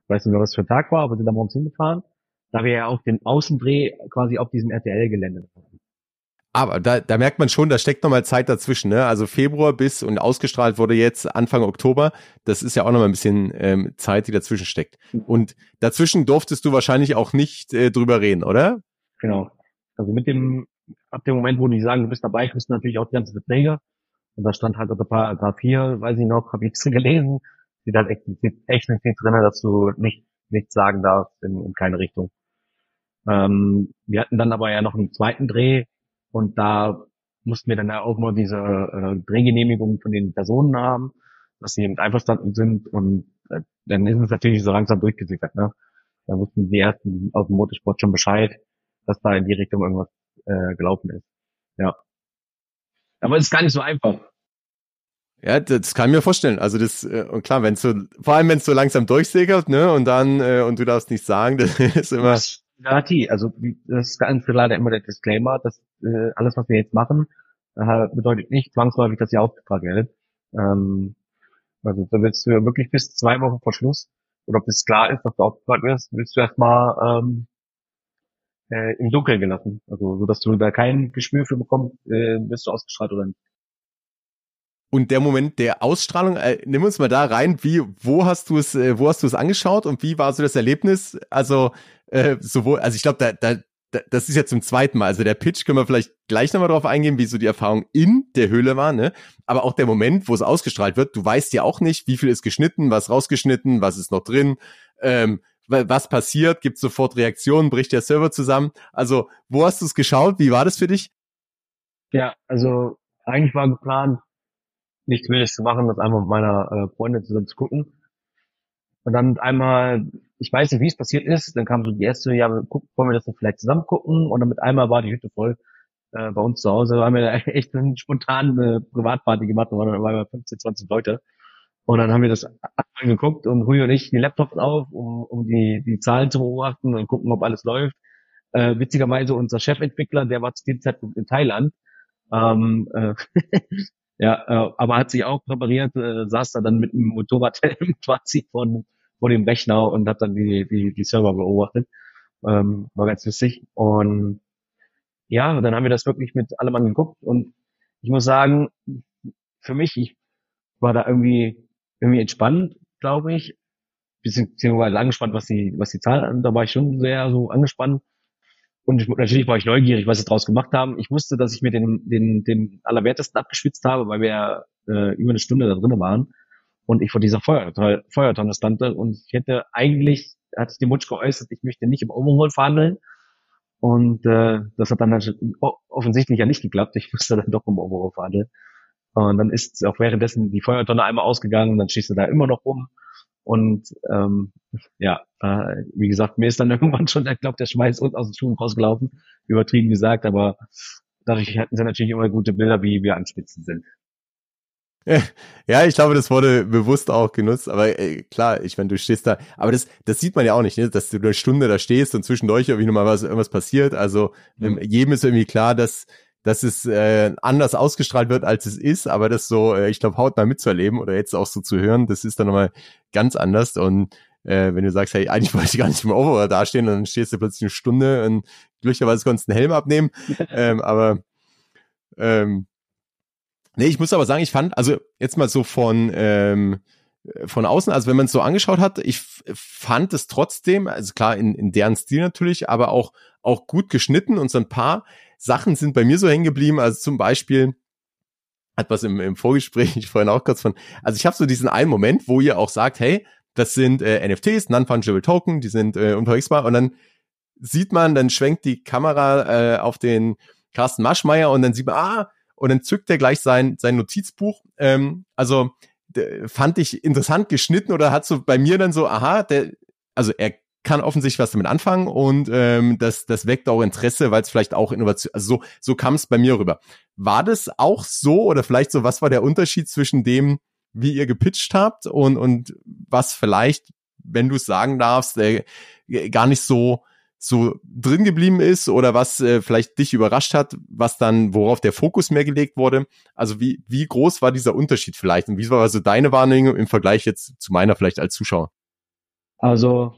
weiß nicht mehr, was für ein Tag war, aber sind da morgens hingefahren, da wir ja auch den Außendreh quasi auf diesem RTL-Gelände hatten.
Aber da, da merkt man schon, da steckt nochmal Zeit dazwischen. Ne? Also Februar bis und ausgestrahlt wurde jetzt Anfang Oktober. Das ist ja auch nochmal ein bisschen ähm, Zeit, die dazwischen steckt. Und dazwischen durftest du wahrscheinlich auch nicht äh, drüber reden, oder?
Genau. Also mit dem, ab dem Moment, wo die sagen, du bist dabei, kriegst du natürlich auch die ganzen Verträge. Und da stand halt unter Paragraph 4, weiß ich noch, habe ich (laughs) gelesen, steht halt explizit, explizit drin, dass du nicht nichts sagen darfst in, in keine Richtung. Ähm, wir hatten dann aber ja noch einen zweiten Dreh und da mussten wir dann ja auch mal diese äh, Drehgenehmigung von den Personen haben, dass sie mit einverstanden sind und äh, dann ist es natürlich so langsam durchgesickert. Ne? Da wussten die ersten aus dem Motorsport schon Bescheid, dass da in die Richtung irgendwas äh, gelaufen ist. Ja. Aber es ist gar nicht so einfach.
Ja, das kann ich mir vorstellen. Also das äh, und klar, wenn so vor allem wenn es so langsam durchsickert, ne, und dann äh, und du darfst nicht sagen, (laughs) das ist immer
Garantie. Also das ist ganz klar immer der Disclaimer, dass äh, alles, was wir jetzt machen, äh, bedeutet nicht zwangsläufig, dass ihr aufgefragt werdet. Ähm, also da willst du wirklich bis zwei Wochen vor Schluss, oder bis klar ist, dass du aufgefragt wirst, willst du erstmal ähm, äh, im Dunkeln gelassen. Also so dass du da kein Gespür für bekommst, äh, bist du ausgestrahlt oder nicht.
Und der Moment der Ausstrahlung, äh, nimm uns mal da rein, wie, wo hast du es, äh, wo hast du es angeschaut und wie war so das Erlebnis? Also äh, sowohl, also ich glaube, da, da, da, das ist ja zum zweiten Mal. Also der Pitch können wir vielleicht gleich nochmal drauf eingehen, wie so die Erfahrung in der Höhle war, ne? Aber auch der Moment, wo es ausgestrahlt wird, du weißt ja auch nicht, wie viel ist geschnitten, was rausgeschnitten, was ist noch drin, ähm, was passiert, gibt sofort Reaktionen, bricht der Server zusammen. Also, wo hast du es geschaut? Wie war das für dich?
Ja, also eigentlich war geplant, nichts Wildes zu machen, das einmal mit meiner äh, Freundin zusammen zu gucken. Und dann einmal, ich weiß nicht, wie es passiert ist, dann kam so die erste, ja, gucken, wollen wir das dann vielleicht zusammen gucken? Und dann mit einmal war die Hütte voll. Äh, bei uns zu Hause haben wir da (laughs) echt eine Privatparty gemacht, da waren wir 15, 20 Leute. Und dann haben wir das angeguckt und Rui und ich die Laptops auf, um, um die, die Zahlen zu beobachten und gucken, ob alles läuft. Äh, witzigerweise unser Chefentwickler, der war zu dem Zeitpunkt in Thailand. Ähm, äh, (laughs) Ja, äh, aber hat sich auch präpariert, äh, saß da dann mit einem Motorradhelm (laughs) quasi vor, vor dem Rechner und hat dann die, die, die Server beobachtet. Ähm, war ganz lustig. Und ja, dann haben wir das wirklich mit allem angeguckt und ich muss sagen, für mich, ich war da irgendwie, irgendwie entspannt, glaube ich. Bisschen, beziehungsweise angespannt, was die, was die Zahlen, da war ich schon sehr so angespannt. Und ich, natürlich war ich neugierig, was sie daraus gemacht haben. Ich wusste, dass ich mir den, den, den Allerwertesten abgeschwitzt habe, weil wir äh, über eine Stunde da drinnen waren und ich vor dieser Feuertonne, Feuertonne stand und ich hätte eigentlich, hat sich den Wunsch geäußert, ich möchte nicht im Overhaul verhandeln. Und äh, das hat dann offensichtlich ja nicht geklappt. Ich musste dann doch im Overhaul verhandeln. Und dann ist auch währenddessen die Feuertonne einmal ausgegangen, dann stehst du da immer noch rum. Und ähm, ja, äh, wie gesagt, mir ist dann (laughs) irgendwann schon, ich glaube, der Schmeiß uns aus den Schuhen rausgelaufen, übertrieben gesagt, aber dadurch hatten sie natürlich immer gute Bilder, wie wir an Spitzen sind. (laughs)
Ja, ich glaube, das wurde bewusst auch genutzt, aber äh, klar, ich meine, du stehst da, aber das, das sieht man ja auch nicht, ne? dass du eine Stunde da stehst und zwischendurch irgendwie nochmal was, irgendwas passiert. Also mhm. jedem ist irgendwie klar, dass dass es äh, anders ausgestrahlt wird, als es ist, aber das so, äh, ich glaube, hautnah mitzuerleben oder jetzt auch so zu hören, das ist dann nochmal ganz anders. Und äh, wenn du sagst, hey, eigentlich (laughs) wollte ich gar nicht im Overall dastehen, dann stehst du plötzlich eine Stunde und glücklicherweise konntest du einen Helm abnehmen. (laughs) ähm, aber ähm, nee, ich muss aber sagen, ich fand, also jetzt mal so von ähm, von außen, also wenn man es so angeschaut hat, ich fand es trotzdem, also klar in, in deren Stil natürlich, aber auch auch gut geschnitten und so ein paar Sachen sind bei mir so hängen geblieben, also zum Beispiel hat was im, im Vorgespräch (laughs) ich vorhin auch kurz von, also ich habe so diesen einen Moment, wo ihr auch sagt, hey, das sind äh, NFTs, Non-Fungible Token, die sind äh, unterwegsbar und dann sieht man, dann schwenkt die Kamera äh, auf den Carsten Maschmeyer und dann sieht man, ah, und dann zückt er gleich sein, sein Notizbuch. Ähm, also fand ich interessant geschnitten oder hat so bei mir dann so, aha, der, also er kann offensichtlich was damit anfangen und ähm, das, das weckt auch Interesse, weil es vielleicht auch Innovation, also so, so kam es bei mir rüber. War das auch so oder vielleicht so, was war der Unterschied zwischen dem, wie ihr gepitcht habt und, und was vielleicht, wenn du es sagen darfst, äh, gar nicht so so drin geblieben ist oder was äh, vielleicht dich überrascht hat, was dann, worauf der Fokus mehr gelegt wurde. Also wie, wie groß war dieser Unterschied vielleicht und wie war also deine Wahrnehmung im Vergleich jetzt zu meiner vielleicht als Zuschauer?
Also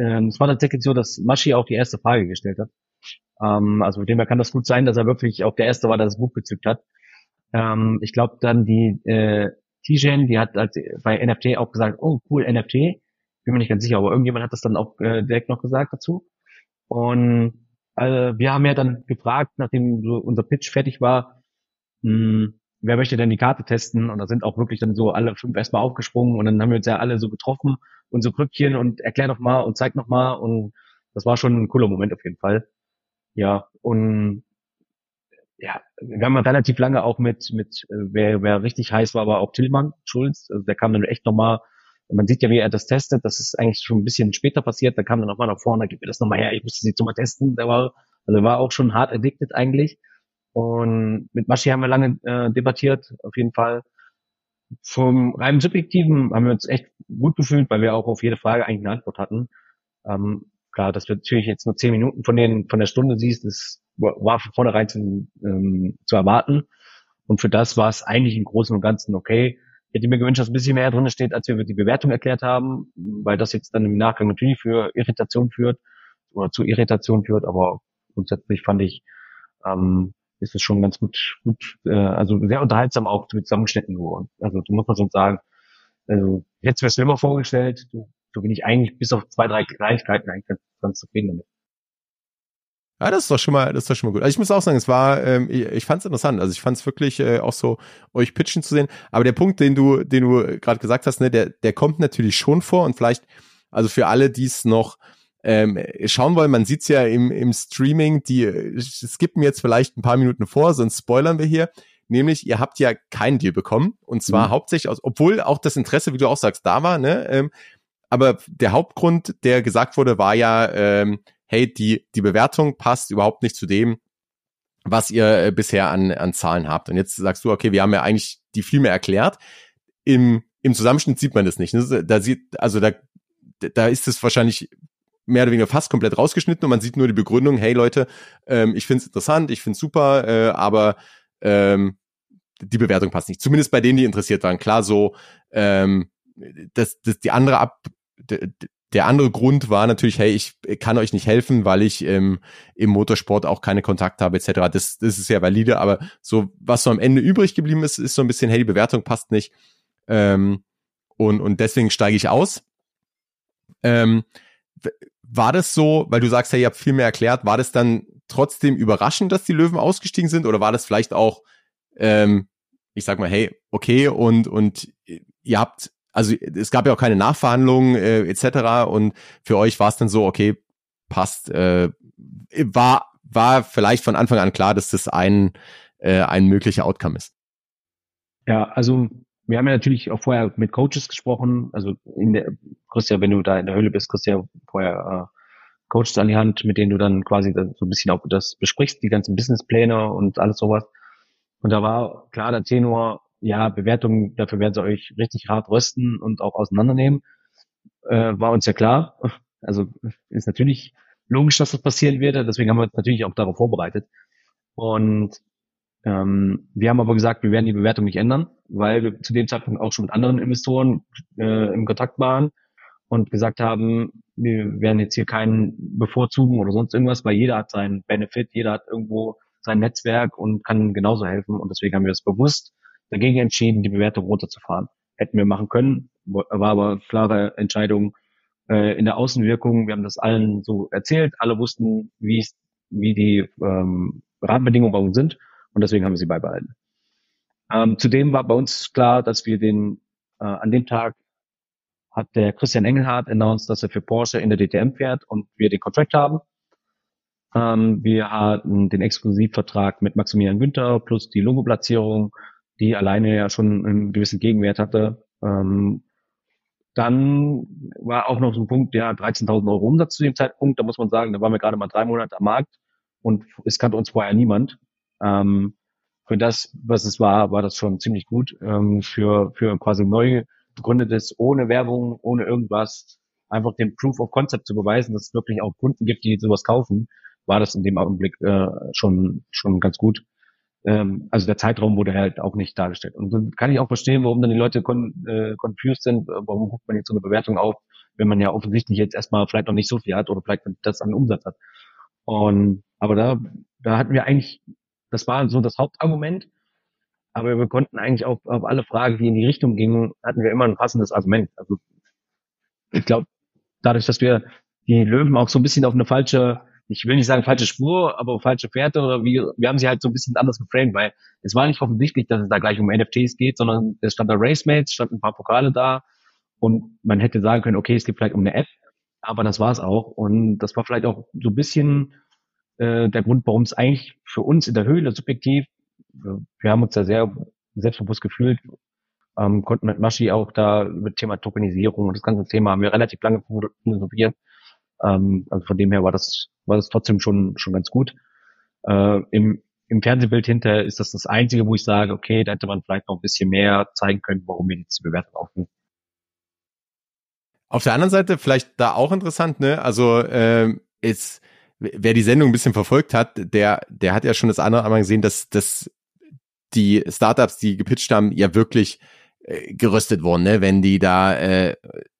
ähm, es war tatsächlich so, dass Maschi auch die erste Frage gestellt hat. Ähm, also dem her kann das gut sein, dass er wirklich auch der Erste war, der das Buch gezückt hat. Ähm, ich glaube dann die äh, Tijen, die hat als, bei NFT auch gesagt, oh cool, NFT. Bin mir nicht ganz sicher, aber irgendjemand hat das dann auch äh, direkt noch gesagt dazu. Und äh, wir haben ja dann gefragt, nachdem so unser Pitch fertig war, mh, hm, wer möchte denn die Karte testen? Und da sind auch wirklich dann so alle fünf erstmal aufgesprungen und dann haben wir uns ja alle so getroffen und so Krückchen und erklär noch mal und zeig noch mal und das war schon ein cooler Moment auf jeden Fall. Ja, und ja, wir haben relativ lange auch mit, mit äh, wer, wer richtig heiß war, war auch Tillmann Schulz. Also der kam dann echt nochmal, man sieht ja, wie er das testet. Das ist eigentlich schon ein bisschen später passiert. Da kam er nochmal nach vorne, gib mir das nochmal her, ich musste sie jetzt mal testen. Der war, also war auch schon hart addicted eigentlich. Und mit Maschi haben wir lange äh, debattiert, auf jeden Fall. Vom rein subjektiven haben wir uns echt gut gefühlt, weil wir auch auf jede Frage eigentlich eine Antwort hatten. Ähm, klar, dass du natürlich jetzt nur zehn Minuten von den von der Stunde siehst, das war von vornherein zu, ähm, zu erwarten. Und für das war es eigentlich im Großen und Ganzen okay. Ich hätte mir gewünscht, dass ein bisschen mehr drin steht, als wir die Bewertung erklärt haben, weil das jetzt dann im Nachgang natürlich für Irritation führt oder zu Irritation führt, aber grundsätzlich fand ich, ähm, ist es schon ganz gut, gut äh, also sehr unterhaltsam auch zusammengeschnitten geworden. Also du musst man schon sagen, also jetzt wäre schlimmer vorgestellt, du, so bin ich eigentlich bis auf zwei, drei Kleinigkeiten eigentlich ganz, ganz zufrieden damit.
Ja, das ist doch schon mal, das ist doch schon mal gut. Also ich muss auch sagen, es war, ähm, ich, ich fand es interessant. Also ich fand es wirklich äh, auch so, euch pitchen zu sehen. Aber der Punkt, den du, den du gerade gesagt hast, ne, der, der kommt natürlich schon vor und vielleicht, also für alle, die es noch ähm, schauen wollen, man sieht's ja im, im Streaming, die skippen jetzt vielleicht ein paar Minuten vor, sonst spoilern wir hier. Nämlich, ihr habt ja keinen Deal bekommen. Und zwar mhm. hauptsächlich aus, obwohl auch das Interesse, wie du auch sagst, da war, ne? Ähm, aber der Hauptgrund, der gesagt wurde, war ja, ähm, hey, die, die Bewertung passt überhaupt nicht zu dem, was ihr äh, bisher an, an Zahlen habt. Und jetzt sagst du, okay, wir haben ja eigentlich die viel mehr erklärt. Im, im Zusammenschnitt sieht man das nicht. Ne? Da sieht, also da, da ist es wahrscheinlich mehr oder weniger fast komplett rausgeschnitten und man sieht nur die Begründung, hey Leute, ähm, ich finde es interessant, ich finde es super, äh, aber ähm, die Bewertung passt nicht. Zumindest bei denen, die interessiert waren. Klar, so ähm, das, das die andere Ab der andere Grund war natürlich, hey, ich kann euch nicht helfen, weil ich ähm, im Motorsport auch keine Kontakte habe, etc. Das, das ist ja valide, aber so, was so am Ende übrig geblieben ist, ist so ein bisschen, hey, die Bewertung passt nicht. Ähm, und, und deswegen steige ich aus. Ähm, war das so, weil du sagst, hey, ihr habt viel mehr erklärt, war das dann trotzdem überraschend, dass die Löwen ausgestiegen sind? Oder war das vielleicht auch, ähm, ich sag mal, hey, okay, und, und ihr habt also es gab ja auch keine Nachverhandlungen äh, etc. Und für euch war es dann so, okay, passt, äh, war war vielleicht von Anfang an klar, dass das ein äh, ein möglicher Outcome ist.
Ja, also wir haben ja natürlich auch vorher mit Coaches gesprochen. Also in der, ja, wenn du da in der Höhle bist, ja vorher äh, Coaches an die Hand, mit denen du dann quasi so ein bisschen auch das besprichst, die ganzen Businesspläne und alles sowas. Und da war klar der Tenor, ja, Bewertungen, dafür werden sie euch richtig hart rösten und auch auseinandernehmen. Äh, war uns ja klar. Also ist natürlich logisch, dass das passieren wird. Deswegen haben wir uns natürlich auch darauf vorbereitet. Und ähm, wir haben aber gesagt, wir werden die Bewertung nicht ändern, weil wir zu dem Zeitpunkt auch schon mit anderen Investoren äh, im Kontakt waren und gesagt haben, wir werden jetzt hier keinen bevorzugen oder sonst irgendwas, weil jeder hat seinen Benefit, jeder hat irgendwo sein Netzwerk und kann genauso helfen. Und deswegen haben wir es bewusst dagegen entschieden, die Bewertung runterzufahren. Hätten wir machen können, war aber klare Entscheidung äh, in der Außenwirkung. Wir haben das allen so erzählt, alle wussten, wie wie die ähm, Rahmenbedingungen bei uns sind und deswegen haben wir sie beibehalten. Ähm, zudem war bei uns klar, dass wir den äh, an dem Tag hat der Christian Engelhardt announced, dass er für Porsche in der DTM fährt und wir den Contract haben. Ähm, wir hatten den Exklusivvertrag mit Maximilian Günther plus die Logo-Platzierung die alleine ja schon einen gewissen Gegenwert hatte. Ähm, dann war auch noch so ein Punkt, ja, 13.000 Euro Umsatz zu dem Zeitpunkt. Da muss man sagen, da waren wir gerade mal drei Monate am Markt und es kannte uns vorher niemand. Ähm, für das, was es war, war das schon ziemlich gut. Ähm, für, für quasi neu gegründetes, ohne Werbung, ohne irgendwas, einfach den Proof of Concept zu beweisen, dass es wirklich auch Kunden gibt, die sowas kaufen, war das in dem Augenblick äh, schon, schon ganz gut ähm, also der Zeitraum wurde halt auch nicht dargestellt. Und dann kann ich auch verstehen, warum dann die Leute con äh, confused sind, äh, warum guckt man jetzt so eine Bewertung auf, wenn man ja offensichtlich jetzt erstmal vielleicht noch nicht so viel hat oder vielleicht das an Umsatz hat. Und aber da, da hatten wir eigentlich, das war so das Hauptargument, aber wir konnten eigentlich auf, auf alle Fragen, die in die Richtung gingen, hatten wir immer ein passendes Argument. Also ich glaube, dadurch, dass wir die Löwen auch so ein bisschen auf eine falsche ich will nicht sagen falsche Spur, aber falsche Fährte oder wie, wir haben sie halt so ein bisschen anders geframed, weil es war nicht offensichtlich, dass es da gleich um NFTs geht, sondern es stand da Racemates, standen ein paar Pokale da und man hätte sagen können, okay, es geht vielleicht um eine App, aber das war es auch und das war vielleicht auch so ein bisschen äh, der Grund, warum es eigentlich für uns in der Höhle subjektiv, wir, haben uns da sehr selbstbewusst gefühlt, ähm, konnten mit Maschi auch da über Thema Tokenisierung und das ganze Thema haben wir relativ lange philosophiert. Ähm, also von dem her war das war das trotzdem schon, schon ganz gut. Äh, im, im Fernsehbild hinter ist das das Einzige, wo ich sage, okay, da hätte man vielleicht noch ein bisschen mehr zeigen können, warum wir die Bewertung aufnehmen.
Auf der anderen Seite vielleicht da auch interessant, ne? Also ähm, ist, wer die Sendung ein bisschen verfolgt hat, der, der hat ja schon das andere einmal gesehen, dass, dass die Startups, die gepitcht haben, ja wirklich äh, geröstet wurden, ne? Wenn die da äh,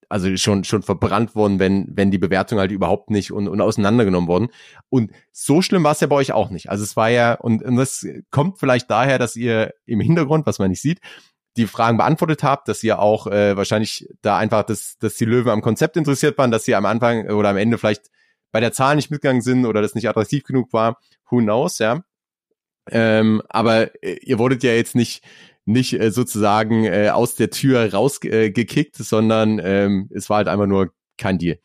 also schon schon verbrannt worden, wenn wenn die Bewertung halt überhaupt nicht und, und auseinandergenommen worden. Und so schlimm war es ja bei euch auch nicht. Also es war ja und, und das kommt vielleicht daher, dass ihr im Hintergrund, was man nicht sieht, die Fragen beantwortet habt, dass ihr auch äh, wahrscheinlich da einfach, dass, dass die Löwen am Konzept interessiert waren, dass sie am Anfang oder am Ende vielleicht bei der Zahl nicht mitgegangen sind oder das nicht attraktiv genug war. Who knows, ja. Ähm, aber äh, ihr wurdet ja jetzt nicht nicht äh, sozusagen äh, aus der Tür rausgekickt, äh, sondern ähm, es war halt einfach nur kein Deal.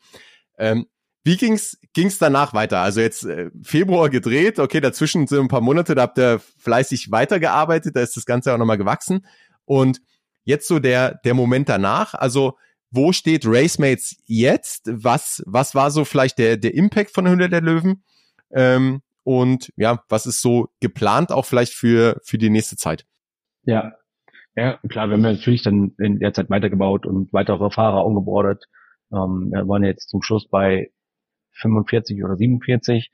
Ähm, wie ging's ging's danach weiter? Also jetzt äh, Februar gedreht, okay, dazwischen sind ein paar Monate, da habt ihr fleißig weitergearbeitet, da ist das Ganze auch nochmal gewachsen. Und jetzt so der der Moment danach, also wo steht Racemates jetzt? Was was war so vielleicht der der Impact von der Hülle der Löwen? Ähm, und ja, was ist so geplant auch vielleicht für für die nächste Zeit?
Ja, ja, klar, wir haben natürlich dann in der Zeit weitergebaut und weitere Fahrer umgebordet. Ähm, wir waren jetzt zum Schluss bei 45 oder 47.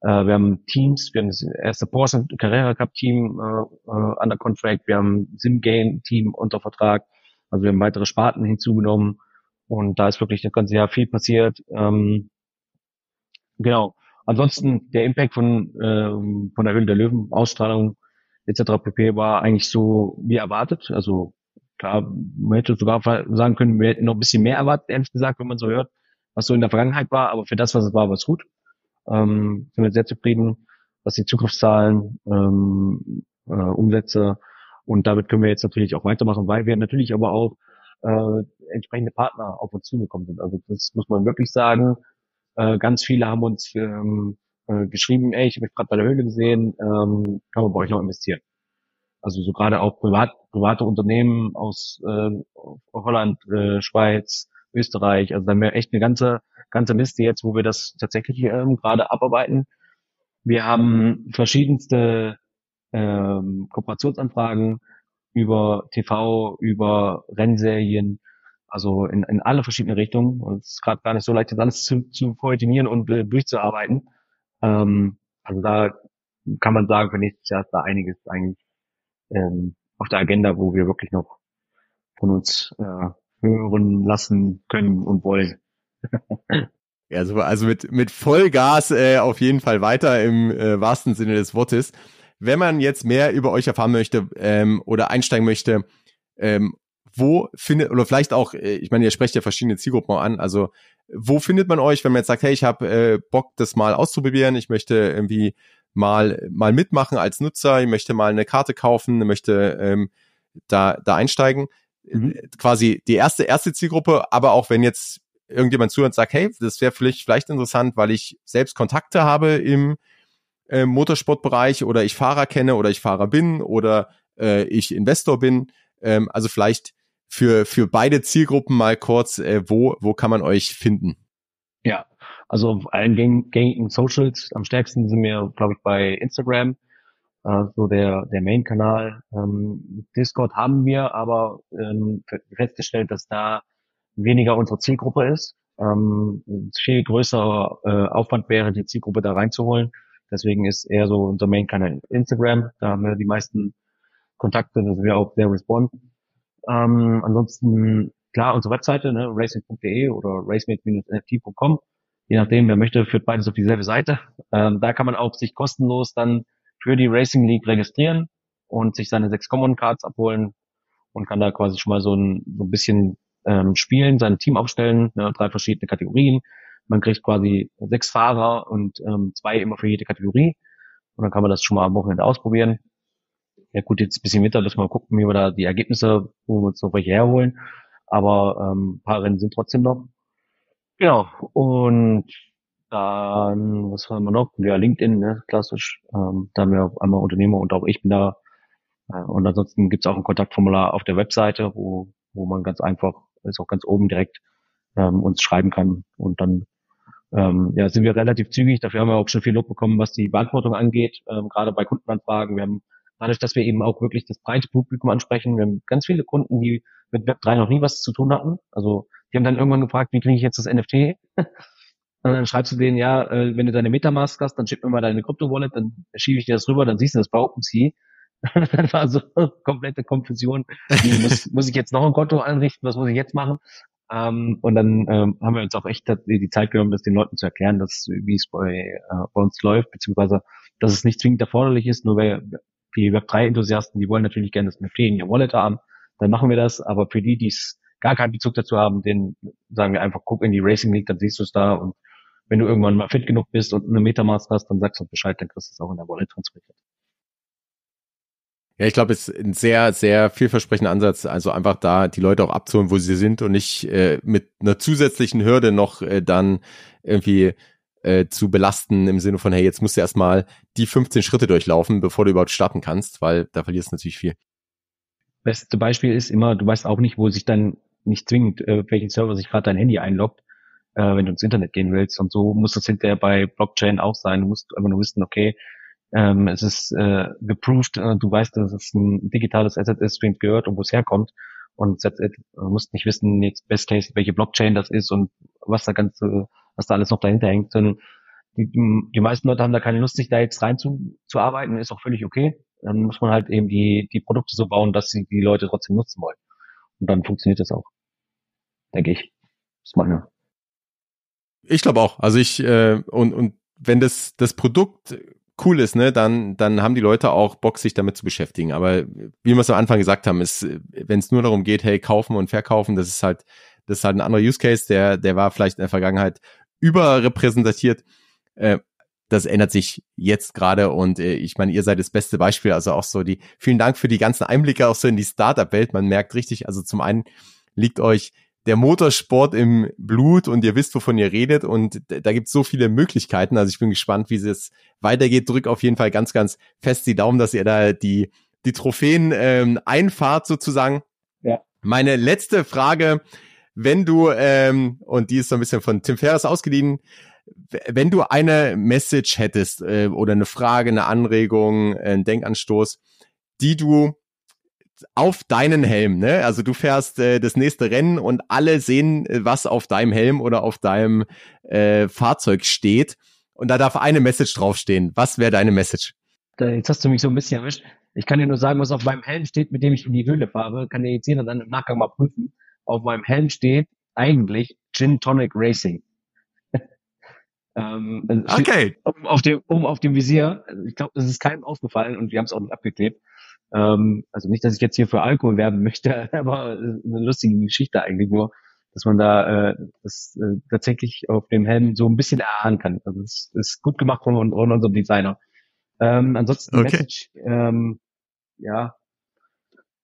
Äh, wir haben Teams, wir haben das erste Porsche Carrera Cup Team äh, äh, under Contract, wir haben Sim Game Team unter Vertrag. Also wir haben weitere Sparten hinzugenommen und da ist wirklich das ganze Jahr viel passiert. Ähm, genau. Ansonsten der Impact von, äh, von der Höhle der Löwen Ausstrahlung etc. pp. war eigentlich so wie erwartet. Also klar, man hätte sogar sagen können, wir hätten noch ein bisschen mehr erwartet, ehrlich gesagt, wenn man so hört, was so in der Vergangenheit war. Aber für das, was es war, war es gut. Ähm, sind wir sehr zufrieden, was die Zugriffszahlen, ähm, äh, Umsätze und damit können wir jetzt natürlich auch weitermachen, weil wir natürlich aber auch äh, entsprechende Partner auf uns zugekommen sind. Also das muss man wirklich sagen. Äh, ganz viele haben uns ähm, äh, geschrieben, ey, ich habe mich gerade bei der Höhle gesehen, ähm, kann man bei euch noch investieren. Also so gerade auch privat, private Unternehmen aus äh, Holland, äh, Schweiz, Österreich. Also da haben wir echt eine ganze, ganze Liste jetzt, wo wir das tatsächlich ähm, gerade abarbeiten. Wir haben verschiedenste ähm, Kooperationsanfragen über TV, über Rennserien, also in, in alle verschiedene Richtungen. Und es ist gerade gar nicht so leicht, das alles zu, zu koordinieren und äh, durchzuarbeiten. Ähm, also da kann man sagen, für nächstes Jahr ist da einiges eigentlich ähm, auf der Agenda, wo wir wirklich noch von uns äh, hören lassen können und wollen.
ja, super. Also mit, mit Vollgas äh, auf jeden Fall weiter im äh, wahrsten Sinne des Wortes. Wenn man jetzt mehr über euch erfahren möchte ähm, oder einsteigen möchte, ähm, wo findet, oder vielleicht auch, äh, ich meine, ihr sprecht ja verschiedene Zielgruppen an, also wo findet man euch, wenn man jetzt sagt, hey, ich habe äh, Bock, das mal auszuprobieren, ich möchte irgendwie mal mal mitmachen als Nutzer, ich möchte mal eine Karte kaufen, möchte ähm, da da einsteigen. Mhm. Quasi die erste erste Zielgruppe, aber auch wenn jetzt irgendjemand zuhört und sagt, hey, das wäre vielleicht vielleicht interessant, weil ich selbst Kontakte habe im äh, Motorsportbereich oder ich Fahrer kenne oder ich Fahrer bin oder äh, ich Investor bin. Ähm, also vielleicht für, für beide Zielgruppen mal kurz, äh, wo, wo kann man euch finden?
Ja, also auf allen gängigen Socials, am stärksten sind wir, glaube ich, bei Instagram, äh, so der, der Main-Kanal. Ähm, Discord haben wir, aber ähm, festgestellt, dass da weniger unsere Zielgruppe ist. Ähm, viel größerer äh, Aufwand wäre, die Zielgruppe da reinzuholen. Deswegen ist eher so unser Main-Kanal Instagram. Da haben wir die meisten Kontakte, da sind wir auch sehr responsive. Ähm, ansonsten, klar, unsere Webseite, ne, racing.de oder racemate-nft.com. Je nachdem, wer möchte, führt beides auf dieselbe Seite. Ähm, da kann man auch sich kostenlos dann für die Racing League registrieren und sich seine sechs Common Cards abholen und kann da quasi schon mal so ein, so ein bisschen ähm, spielen, sein Team aufstellen, ne, drei verschiedene Kategorien. Man kriegt quasi sechs Fahrer und ähm, zwei immer für jede Kategorie. Und dann kann man das schon mal am Wochenende ausprobieren ja gut, jetzt ein bisschen Winter, dass wir gucken, wie wir da die Ergebnisse, wo wir uns noch welche herholen. Aber ähm, ein paar Rennen sind trotzdem noch. Genau. Und dann, was haben wir noch? Ja, LinkedIn, ne, klassisch. Ähm, da haben wir einmal Unternehmer und auch ich bin da. Äh, und ansonsten gibt's auch ein Kontaktformular auf der Webseite, wo, wo man ganz einfach, ist auch ganz oben direkt, ähm, uns schreiben kann. Und dann ähm, ja, sind wir relativ zügig. Dafür haben wir auch schon viel Lob bekommen, was die Beantwortung angeht, ähm, gerade bei Kundenanfragen. Wir haben dadurch, dass wir eben auch wirklich das breite Publikum ansprechen, wir haben ganz viele Kunden, die mit Web3 noch nie was zu tun hatten. Also die haben dann irgendwann gefragt, wie kriege ich jetzt das NFT? (laughs) Und dann schreibst du denen, ja, äh, wenn du deine Metamask hast, dann schick mir mal deine Krypto-Wallet, dann schiebe ich dir das rüber, dann siehst du das bei OpenSea. (laughs) dann war so (laughs) komplette Konfusion. muss, muss ich jetzt noch ein Konto einrichten? Was muss ich jetzt machen? Ähm, und dann ähm, haben wir uns auch echt die Zeit genommen, das den Leuten zu erklären, dass, wie es bei, äh, bei uns läuft, beziehungsweise, dass es nicht zwingend erforderlich ist, nur weil die Web3-Enthusiasten, die wollen natürlich gerne das NFT in ihr Wallet haben, dann machen wir das, aber für die, die es gar keinen Bezug dazu haben, den sagen wir einfach, guck in die Racing League, dann siehst du es da. Und wenn du irgendwann mal fit genug bist und eine Metamask hast, dann sagst du Bescheid, dann kriegst du es auch in der Wallet transferiert.
Ja, ich glaube, es ist ein sehr, sehr vielversprechender Ansatz, also einfach da die Leute auch abzuholen, wo sie sind und nicht äh, mit einer zusätzlichen Hürde noch äh, dann irgendwie äh, zu belasten im Sinne von, hey, jetzt musst du erstmal die 15 Schritte durchlaufen, bevor du überhaupt starten kannst, weil da verlierst du natürlich viel.
Beste Beispiel ist immer, du weißt auch nicht, wo sich dann nicht zwingend, äh, welchen Server sich gerade dein Handy einloggt, äh, wenn du ins Internet gehen willst. Und so muss das hinterher bei Blockchain auch sein. Du musst einfach nur wissen, okay, ähm, es ist äh, geproved, äh, du weißt, dass es ein digitales Asset ist, wem es gehört und wo es herkommt. Und that's. Du musst nicht wissen, jetzt best case, welche Blockchain das ist und was da ganze, was da alles noch dahinter hängt. Sondern die, die meisten Leute haben da keine Lust, sich da jetzt rein zu, zu arbeiten, ist auch völlig okay. Dann muss man halt eben die, die Produkte so bauen, dass sie die Leute trotzdem nutzen wollen. Und dann funktioniert das auch. Denke ich. Das ist meine.
Ich glaube auch. Also ich, äh, und, und wenn das, das Produkt cool ist, ne, dann, dann haben die Leute auch Bock, sich damit zu beschäftigen. Aber wie wir es am Anfang gesagt haben, ist, wenn es nur darum geht, hey, kaufen und verkaufen, das ist halt, das ist halt ein anderer Use Case, der, der war vielleicht in der Vergangenheit überrepräsentiert. Äh, das ändert sich jetzt gerade und äh, ich meine, ihr seid das beste Beispiel. Also auch so die, vielen Dank für die ganzen Einblicke auch so in die Startup-Welt. Man merkt richtig, also zum einen liegt euch der Motorsport im Blut und ihr wisst, wovon ihr redet und da gibt es so viele Möglichkeiten. Also ich bin gespannt, wie es weitergeht. Drück auf jeden Fall ganz, ganz fest die Daumen, dass ihr da die, die Trophäen ähm, einfahrt sozusagen. Ja. Meine letzte Frage, wenn du, ähm, und die ist so ein bisschen von Tim Ferriss ausgeliehen, wenn du eine Message hättest äh, oder eine Frage, eine Anregung, ein Denkanstoß, die du auf deinen Helm, ne? Also du fährst äh, das nächste Rennen und alle sehen, äh, was auf deinem Helm oder auf deinem äh, Fahrzeug steht. Und da darf eine Message draufstehen. Was wäre deine Message?
Jetzt hast du mich so ein bisschen erwischt. Ich kann dir nur sagen, was auf meinem Helm steht, mit dem ich in die Höhle fahre. Kann dir jetzt jeder dann im Nachgang mal prüfen. Auf meinem Helm steht eigentlich Gin Tonic Racing. (laughs)
ähm, also okay.
Oben auf dem, oben auf dem Visier. Ich glaube, das ist keinem aufgefallen und wir haben es auch nicht abgeklebt. Ähm, also nicht, dass ich jetzt hier für Alkohol werben möchte, (laughs) aber eine lustige Geschichte eigentlich nur, dass man da äh, das äh, tatsächlich auf dem Helm so ein bisschen erahnen kann. Also es ist gut gemacht von, von unserem Designer. Ähm, ansonsten okay. Message, ähm, ja,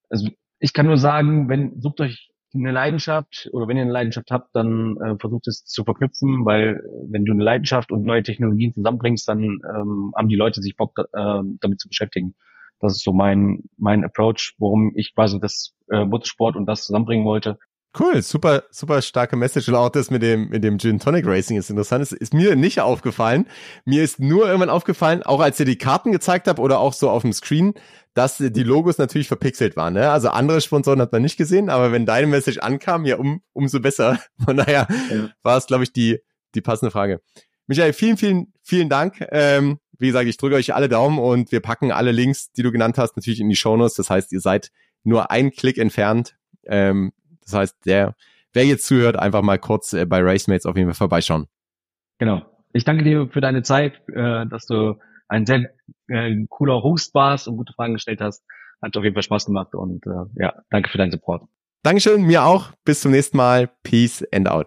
also ich kann nur sagen, wenn sucht euch eine Leidenschaft oder wenn ihr eine Leidenschaft habt, dann äh, versucht es zu verknüpfen, weil wenn du eine Leidenschaft und neue Technologien zusammenbringst, dann ähm, haben die Leute sich Bock äh, damit zu beschäftigen. Das ist so mein, mein Approach, warum ich quasi das äh, Motorsport und das zusammenbringen wollte.
Cool, super, super starke Message. Und auch das mit dem, mit dem Gin Tonic Racing ist interessant. Es ist mir nicht aufgefallen. Mir ist nur irgendwann aufgefallen, auch als ihr die Karten gezeigt habt oder auch so auf dem Screen, dass die Logos natürlich verpixelt waren. Ne? Also andere Sponsoren hat man nicht gesehen, aber wenn deine Message ankam, ja, um, umso besser. (laughs) Von daher ja. war es, glaube ich, die, die passende Frage. Michael, vielen, vielen, vielen Dank. Ähm, wie gesagt, ich drücke euch alle Daumen und wir packen alle Links, die du genannt hast, natürlich in die Shownotes. Das heißt, ihr seid nur ein Klick entfernt. Ähm, das heißt, der, wer jetzt zuhört, einfach mal kurz äh, bei Racemates auf jeden Fall vorbeischauen.
Genau. Ich danke dir für deine Zeit, äh, dass du ein sehr äh, cooler Host warst und gute Fragen gestellt hast. Hat auf jeden Fall Spaß gemacht und äh, ja, danke für deinen Support.
Dankeschön, mir auch. Bis zum nächsten Mal. Peace and out.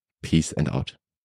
Peace and out.